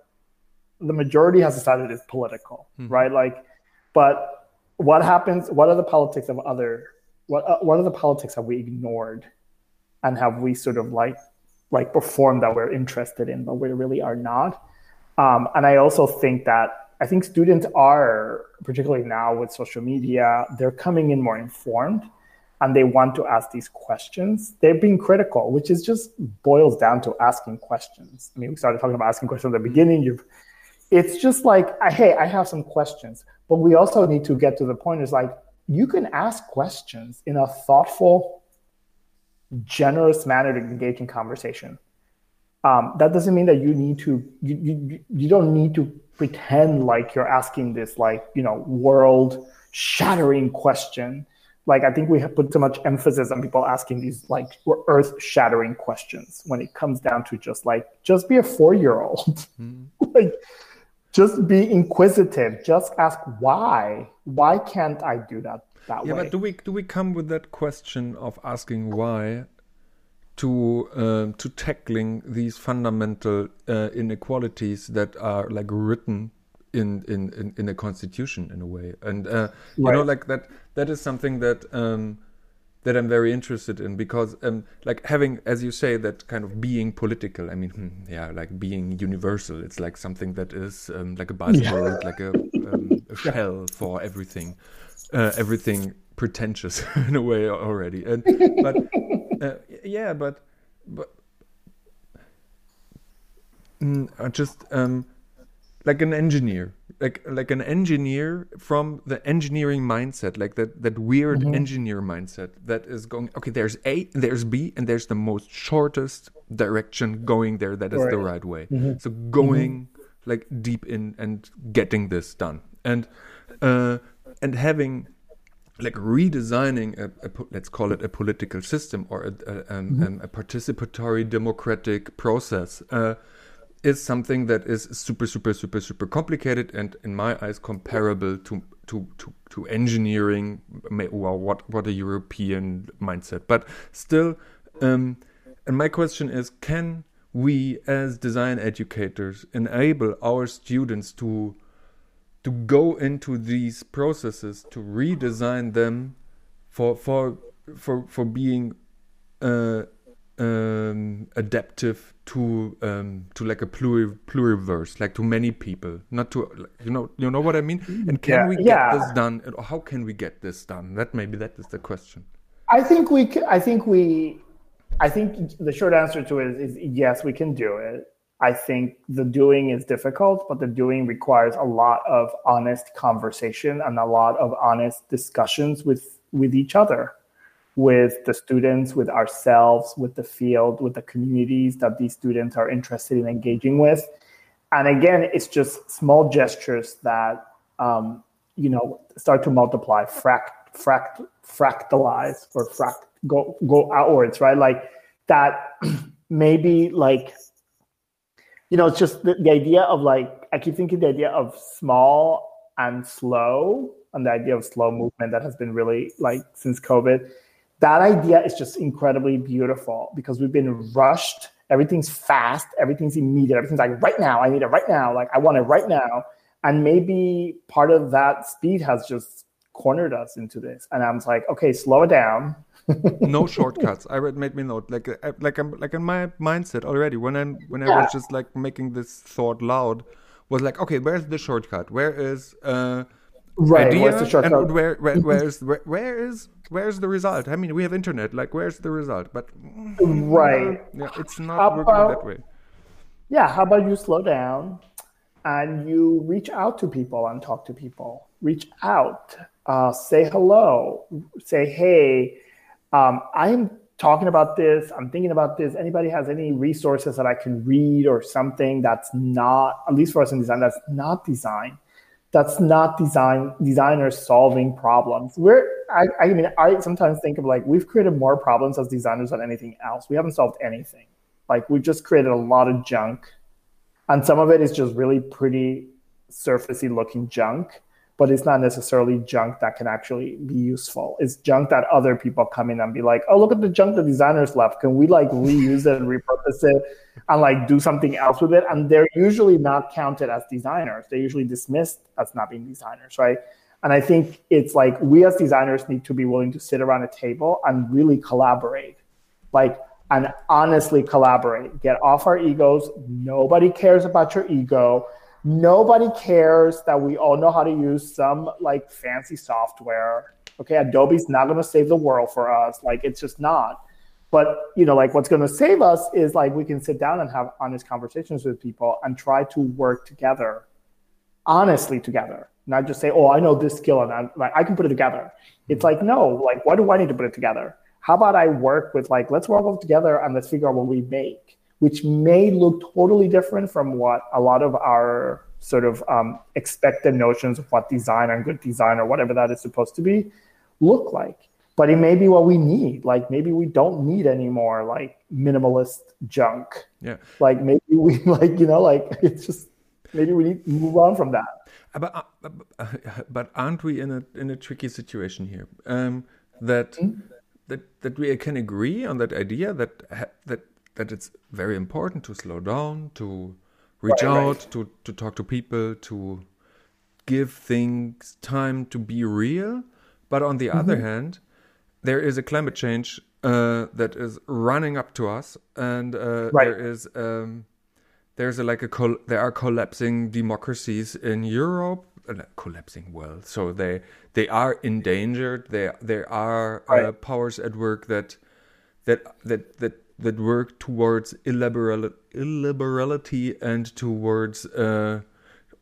the majority has decided is political, mm-hmm. right? Like, but what happens? What are the politics of other? What uh, what are the politics have we ignored, and have we sort of like like perform that we're interested in, but we really are not. Um, and I also think that I think students are, particularly now with social media, they're coming in more informed and they want to ask these questions. They're being critical, which is just boils down to asking questions. I mean, we started talking about asking questions at the beginning. You've, it's just like, hey, I have some questions, but we also need to get to the point is like, you can ask questions in a thoughtful, generous manner to engage in conversation. Um, that doesn't mean that you need to you, you you don't need to pretend like you're asking this like you know world shattering question. Like i think we have put too much emphasis on people asking these like earth shattering questions when it comes down to just like just be a four year old mm. like just be inquisitive. Just ask why. Why can't i do that that yeah, way. but do we do we come with that question of asking why to uh, to tackling these fundamental uh, inequalities that are like written in in in, in a constitution in a way, and uh, you right. know like that that is something that. Um, that I'm very interested in because, um, like having, as you say, that kind of being political. I mean, hmm, yeah, like being universal. It's like something that is um, like a buzzword, yeah. like a, um, a shell for everything uh, everything pretentious in a way already. And but uh, yeah, but but mm, just um, like an engineer, like like an engineer from the engineering mindset, like that that weird mm-hmm. engineer mindset that is going. Okay, there's A, there's B, and there's the most shortest direction going there. That is right. the right way. Mm-hmm. So going mm-hmm. like deep in and getting this done, and uh, and having like redesigning a, a, let's call it a political system or a, a, um, mm-hmm. um, a participatory democratic process uh, is something that is super super super super complicated and in my eyes comparable to to to, to engineering well what what a european mindset but still um, and my question is can we as design educators enable our students to to go into these processes to redesign them for for for for being uh, um, adaptive to um, to like a pluri pluriverse, like to many people, not to you know you know what I mean. And can yeah, we get yeah. this done? How can we get this done? That maybe that is the question. I think we. I think we. I think the short answer to it is, is yes, we can do it. I think the doing is difficult, but the doing requires a lot of honest conversation and a lot of honest discussions with with each other, with the students, with ourselves, with the field, with the communities that these students are interested in engaging with. And again, it's just small gestures that um, you know start to multiply, fract, fract, fractalize, or fract go go outwards, right? Like that. maybe like you know, it's just the, the idea of like, I keep thinking the idea of small and slow and the idea of slow movement that has been really like since COVID. That idea is just incredibly beautiful because we've been rushed. Everything's fast, everything's immediate, everything's like right now. I need it right now. Like I want it right now. And maybe part of that speed has just cornered us into this. And I'm like, okay, slow it down no shortcuts. I read made me note. Like uh, like I'm like in my mindset already when I'm when I was just like making this thought loud was like okay where's the shortcut? Where is uh right idea where's the shortcut? And where where where's where, where is where's the result? I mean we have internet like where's the result? But right. yeah it's not how working about, that way. Yeah how about you slow down and you reach out to people and talk to people? Reach out uh, say hello say hey um, I'm talking about this. I'm thinking about this. Anybody has any resources that I can read or something that's not, at least for us in design, that's not design. That's not design designers solving problems. We're I, I mean I sometimes think of like we've created more problems as designers than anything else. We haven't solved anything. Like we've just created a lot of junk. And some of it is just really pretty surfacey looking junk but it's not necessarily junk that can actually be useful. It's junk that other people come in and be like, oh, look at the junk the designers left. Can we like reuse it and repurpose it and like do something else with it? And they're usually not counted as designers. They're usually dismissed as not being designers, right? And I think it's like we as designers need to be willing to sit around a table and really collaborate. Like, and honestly collaborate. Get off our egos. Nobody cares about your ego Nobody cares that we all know how to use some like fancy software. Okay, Adobe's not going to save the world for us. Like it's just not. But you know, like what's going to save us is like we can sit down and have honest conversations with people and try to work together, honestly together. Not just say, "Oh, I know this skill and I'm, like I can put it together." It's like, no, like why do I need to put it together? How about I work with like let's work together and let's figure out what we make which may look totally different from what a lot of our sort of um, expected notions of what design and good design or whatever that is supposed to be look like. But it may be what we need. Like maybe we don't need any more like minimalist junk. Yeah. Like maybe we like you know like it's just maybe we need to move on from that. Uh, but uh, but aren't we in a in a tricky situation here? Um, that mm-hmm. that that we can agree on that idea that that that it's very important to slow down, to reach right, out, right. to to talk to people, to give things time to be real. But on the mm-hmm. other hand, there is a climate change uh, that is running up to us, and uh, right. there is um, there's a, like a col- there are collapsing democracies in Europe, uh, collapsing well, so they they are endangered. There there are uh, powers at work that that that that that work towards illiberal, illiberality and towards uh,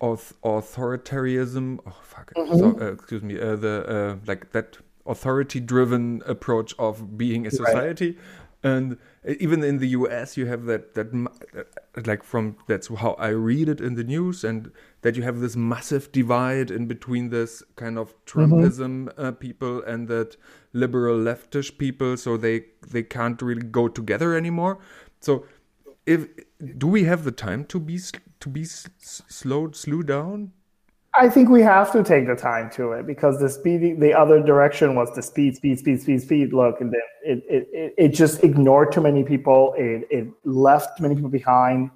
auth- authoritarianism. Oh fuck! Mm-hmm. So, uh, excuse me. Uh, the uh, like that authority-driven approach of being a society, right. and even in the U.S. you have that that like from that's how I read it in the news, and that you have this massive divide in between this kind of Trumpism mm-hmm. uh, people and that liberal leftish people, so they they can't really go together anymore. So, if do we have the time to be to be slowed slow down? I think we have to take the time to it because the speed, the other direction was the speed, speed, speed, speed, speed. Look, and then it, it, it, it just ignored too many people. It, it left many people behind.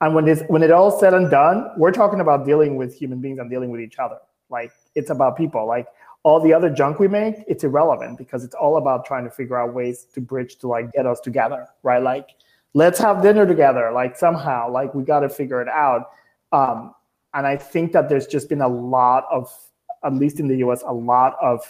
And when it's when it all said and done, we're talking about dealing with human beings and dealing with each other. Like it's about people. Like all the other junk we make, it's irrelevant because it's all about trying to figure out ways to bridge to like get us together, right? Like let's have dinner together. Like somehow, like we got to figure it out. Um, and I think that there's just been a lot of, at least in the US, a lot of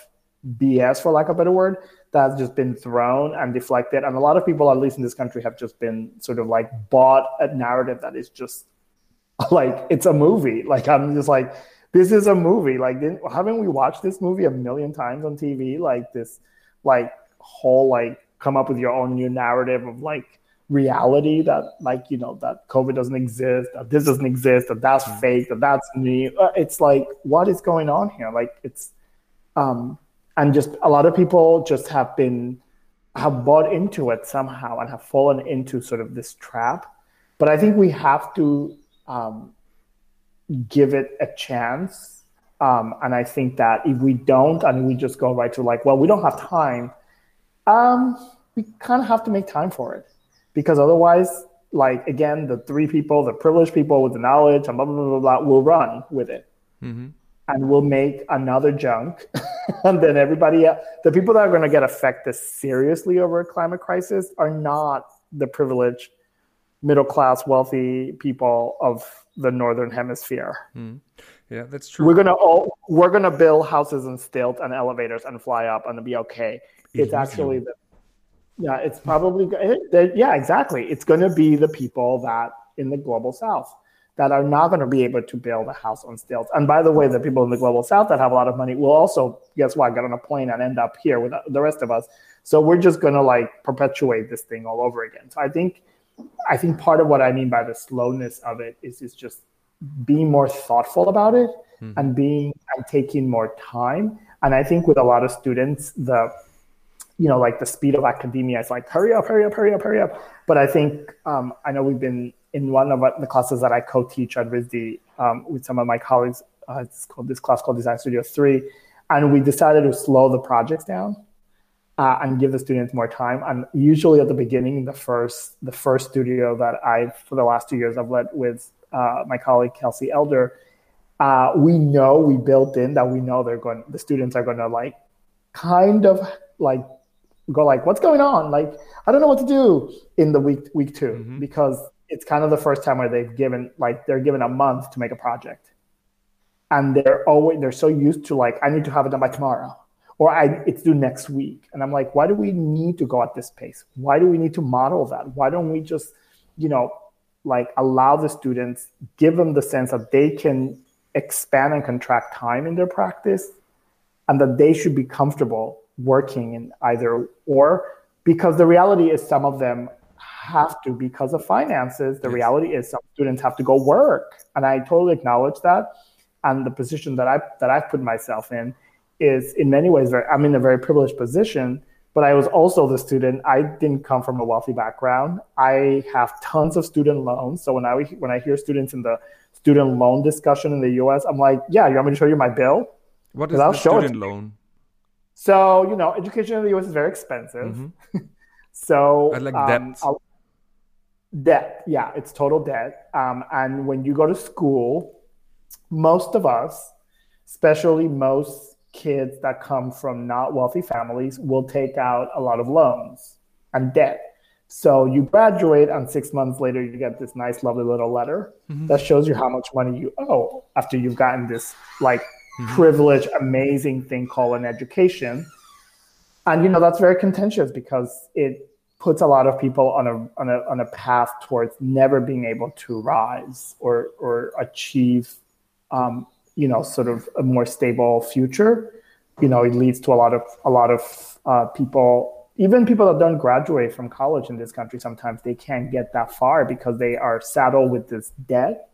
BS, for lack of a better word, that's just been thrown and deflected. And a lot of people, at least in this country, have just been sort of like bought a narrative that is just like it's a movie. Like I'm just like, this is a movie. Like, haven't we watched this movie a million times on TV? Like this, like whole like come up with your own new narrative of like reality that like you know that COVID doesn't exist, that this doesn't exist, that that's mm-hmm. fake, that that's new. Uh, it's like what is going on here? Like it's um and just a lot of people just have been have bought into it somehow and have fallen into sort of this trap. But I think we have to um, give it a chance. Um, and I think that if we don't, and we just go right to like, well, we don't have time, um, we kind of have to make time for it because otherwise, like again, the three people, the privileged people with the knowledge and blah blah blah blah, blah will run with it. Mm-hmm and we'll make another junk. and then everybody, else, the people that are going to get affected seriously over a climate crisis are not the privileged, middle class, wealthy people of the northern hemisphere. Mm. Yeah, that's true. We're gonna all, we're gonna build houses and stilts and elevators and fly up and be okay. It's actually the yeah, it's probably eh, eh, yeah, exactly. It's gonna be the people that in the global south that are not going to be able to build a house on stilts. And by the way, the people in the global south that have a lot of money will also, guess what, get on a plane and end up here with the rest of us. So we're just going to like perpetuate this thing all over again. So I think, I think part of what I mean by the slowness of it is is just being more thoughtful about it mm-hmm. and being and taking more time. And I think with a lot of students, the you know, like the speed of academia is like hurry up, hurry up, hurry up, hurry up. But I think um, I know we've been in one of the classes that I co-teach at RISD um, with some of my colleagues. Uh, it's called this class called Design Studio Three, and we decided to slow the projects down uh, and give the students more time. And usually at the beginning, the first the first studio that I for the last two years I've led with uh, my colleague Kelsey Elder, uh, we know we built in that we know they're going the students are going to like kind of like go like what's going on? Like I don't know what to do in the week week 2 mm-hmm. because it's kind of the first time where they've given like they're given a month to make a project. And they're always they're so used to like i need to have it done by tomorrow or i it's due next week. And i'm like why do we need to go at this pace? Why do we need to model that? Why don't we just you know like allow the students give them the sense that they can expand and contract time in their practice and that they should be comfortable working in either or because the reality is some of them have to because of finances. The yes. reality is some students have to go work, and I totally acknowledge that. And the position that I that I've put myself in is in many ways very. I'm in a very privileged position, but I was also the student. I didn't come from a wealthy background. I have tons of student loans. So when I when I hear students in the student loan discussion in the U.S., I'm like, yeah, you want me to show you my bill? What is the student loan? So you know, education in the U.S. is very expensive. Mm-hmm. so I like um, Debt, yeah, it's total debt. Um, and when you go to school, most of us, especially most kids that come from not wealthy families, will take out a lot of loans and debt. So you graduate, and six months later, you get this nice, lovely little letter mm-hmm. that shows you how much money you owe after you've gotten this like mm-hmm. privileged, amazing thing called an education. And you know that's very contentious because it puts a lot of people on a on a on a path towards never being able to rise or or achieve um, you know sort of a more stable future you know it leads to a lot of a lot of uh, people even people that don't graduate from college in this country sometimes they can't get that far because they are saddled with this debt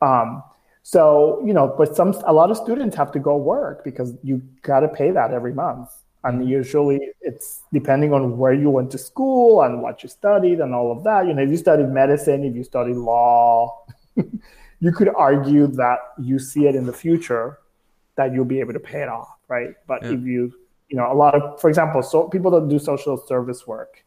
um, so you know but some a lot of students have to go work because you got to pay that every month. And mm-hmm. usually it's depending on where you went to school and what you studied and all of that. You know if you studied medicine if you studied law you could argue that you see it in the future that you'll be able to pay it off right? But yeah. if you you know a lot of for example so people that do social service work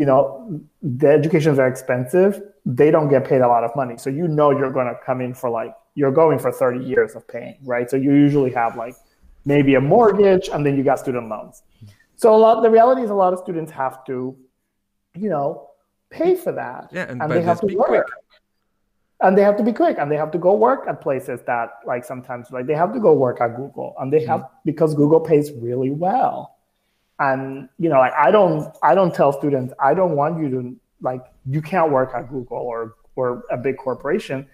you know the education is very expensive. They don't get paid a lot of money. So you know you're going to come in for like you're going for 30 years of paying right so you usually have like maybe a mortgage, and then you got student loans. So a lot. The reality is, a lot of students have to, you know, pay for that. Yeah, and, and they have to work. Quick. And they have to be quick, and they have to go work at places that, like, sometimes, like, they have to go work at Google, and they have mm-hmm. because Google pays really well. And you know, like I don't I don't tell students I don't want you to like you can't work at Google or or a big corporation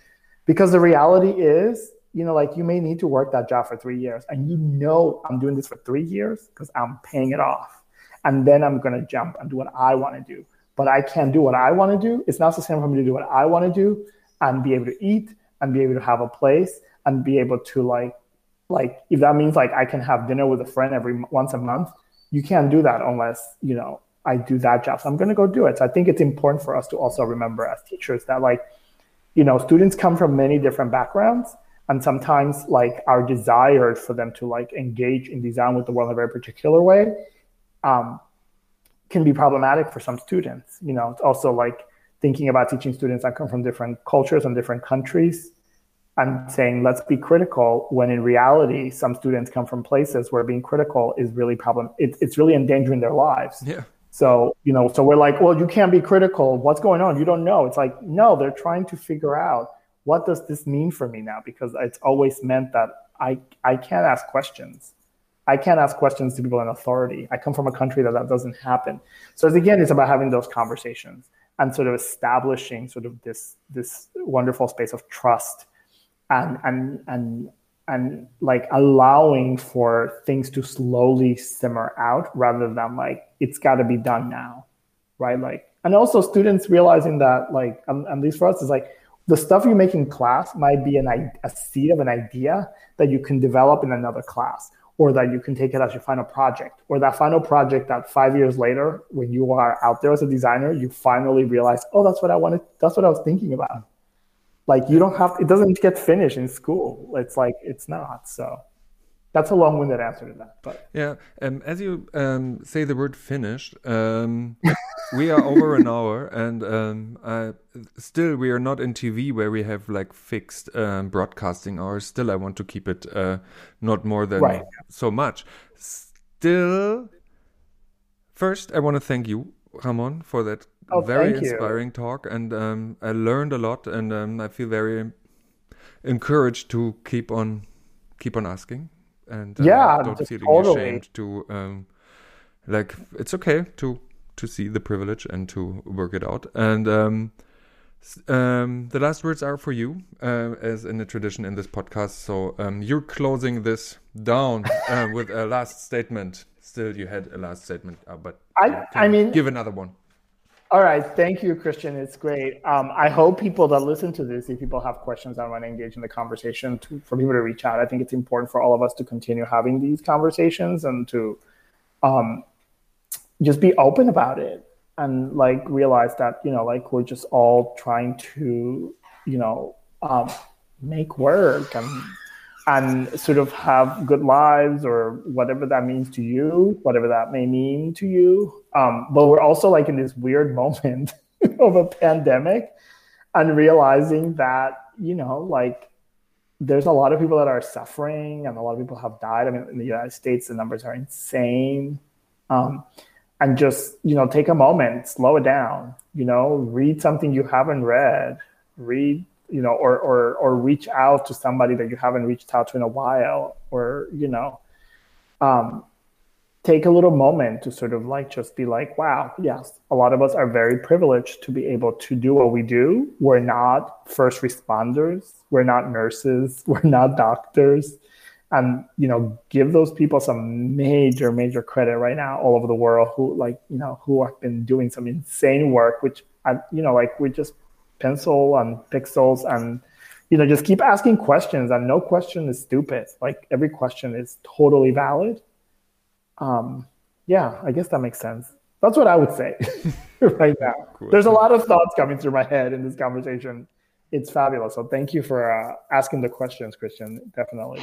because the reality is you know like you may need to work that job for three years and you know i'm doing this for three years because i'm paying it off and then i'm going to jump and do what i want to do. But i can't do what i want to do. It's not sustainable for me to do what i want to do and be able to eat and be able to have a place and be able to like like if that means like i can have dinner with a friend every once a month you can't do that unless you know i do that job. So i'm going to go do it. So i think it's important for us to also remember as teachers that like you know students come from many different backgrounds and sometimes like our desire for them to like engage in design with the world in a very particular way um, can be problematic for some students. You know it's also like thinking about teaching students that come from different cultures and different countries and saying let's be critical when in reality some students come from places where being critical is really problem it, it's really endangering their lives. Yeah so you know so we're like well you can't be critical what's going on you don't know it's like no they're trying to figure out what does this mean for me now? Because it's always meant that I, I can't ask questions. I can't ask questions to people in authority. I come from a country that that doesn't happen. So again, it's about having those conversations and sort of establishing sort of this this wonderful space of trust and and and and like allowing for things to slowly simmer out rather than like it's got to be done now, right? Like and also students realizing that like at least for us is like the stuff you make in class might be an, a seed of an idea that you can develop in another class or that you can take it as your final project or that final project that five years later when you are out there as a designer you finally realize oh that's what i wanted that's what i was thinking about like you don't have it doesn't get finished in school. It's like it's not so that's a long-winded answer to that but yeah um, as you um, say the word finished um, we are over an hour and um, uh, still we are not in tv where we have like fixed um, broadcasting hours. Still i want to keep it uh, not more than right. so much. Still first i want to thank you ramon for that oh, very inspiring you. talk and um, i learned a lot and i feel very encouraged to keep on keep on asking and uh, yeah, don't feel totally. ashamed to um, like it's okay to to see the privilege and to work it out. And um, um, the last words are for you, uh, as in the tradition in this podcast. So um, you're closing this down uh, with a last statement. Still, you had a last statement, uh, but I, I mean, give another one. All right, thank you, Christian. It's great. Um, I hope people that listen to this, if people have questions and want to engage in the conversation, to, for people to reach out. I think it's important for all of us to continue having these conversations and to um, just be open about it and like realize that you know, like we're just all trying to, you know, um, make work and and sort of have good lives or whatever that means to you, whatever that may mean to you. Um, but we're also like in this weird moment of a pandemic and realizing that, you know, like there's a lot of people that are suffering and a lot of people have died. I mean, in the United States, the numbers are insane. Um, and just, you know, take a moment, slow it down, you know, read something you haven't read, read you know, or or or reach out to somebody that you haven't reached out to in a while, or you know, um, take a little moment to sort of like just be like, wow, yes, a lot of us are very privileged to be able to do what we do. We're not first responders, we're not nurses, we're not doctors. And you know, give those people some major, major credit right now all over the world who like, you know, who have been doing some insane work, which I, you know, like we just pencil and pixels and you know just keep asking questions and no question is stupid like every question is totally valid um yeah i guess that makes sense. That's what i would say right now. Cool. there's a lot of thoughts coming through my head in this conversation. It's fabulous. So thank you for uh, asking the questions christian. Definitely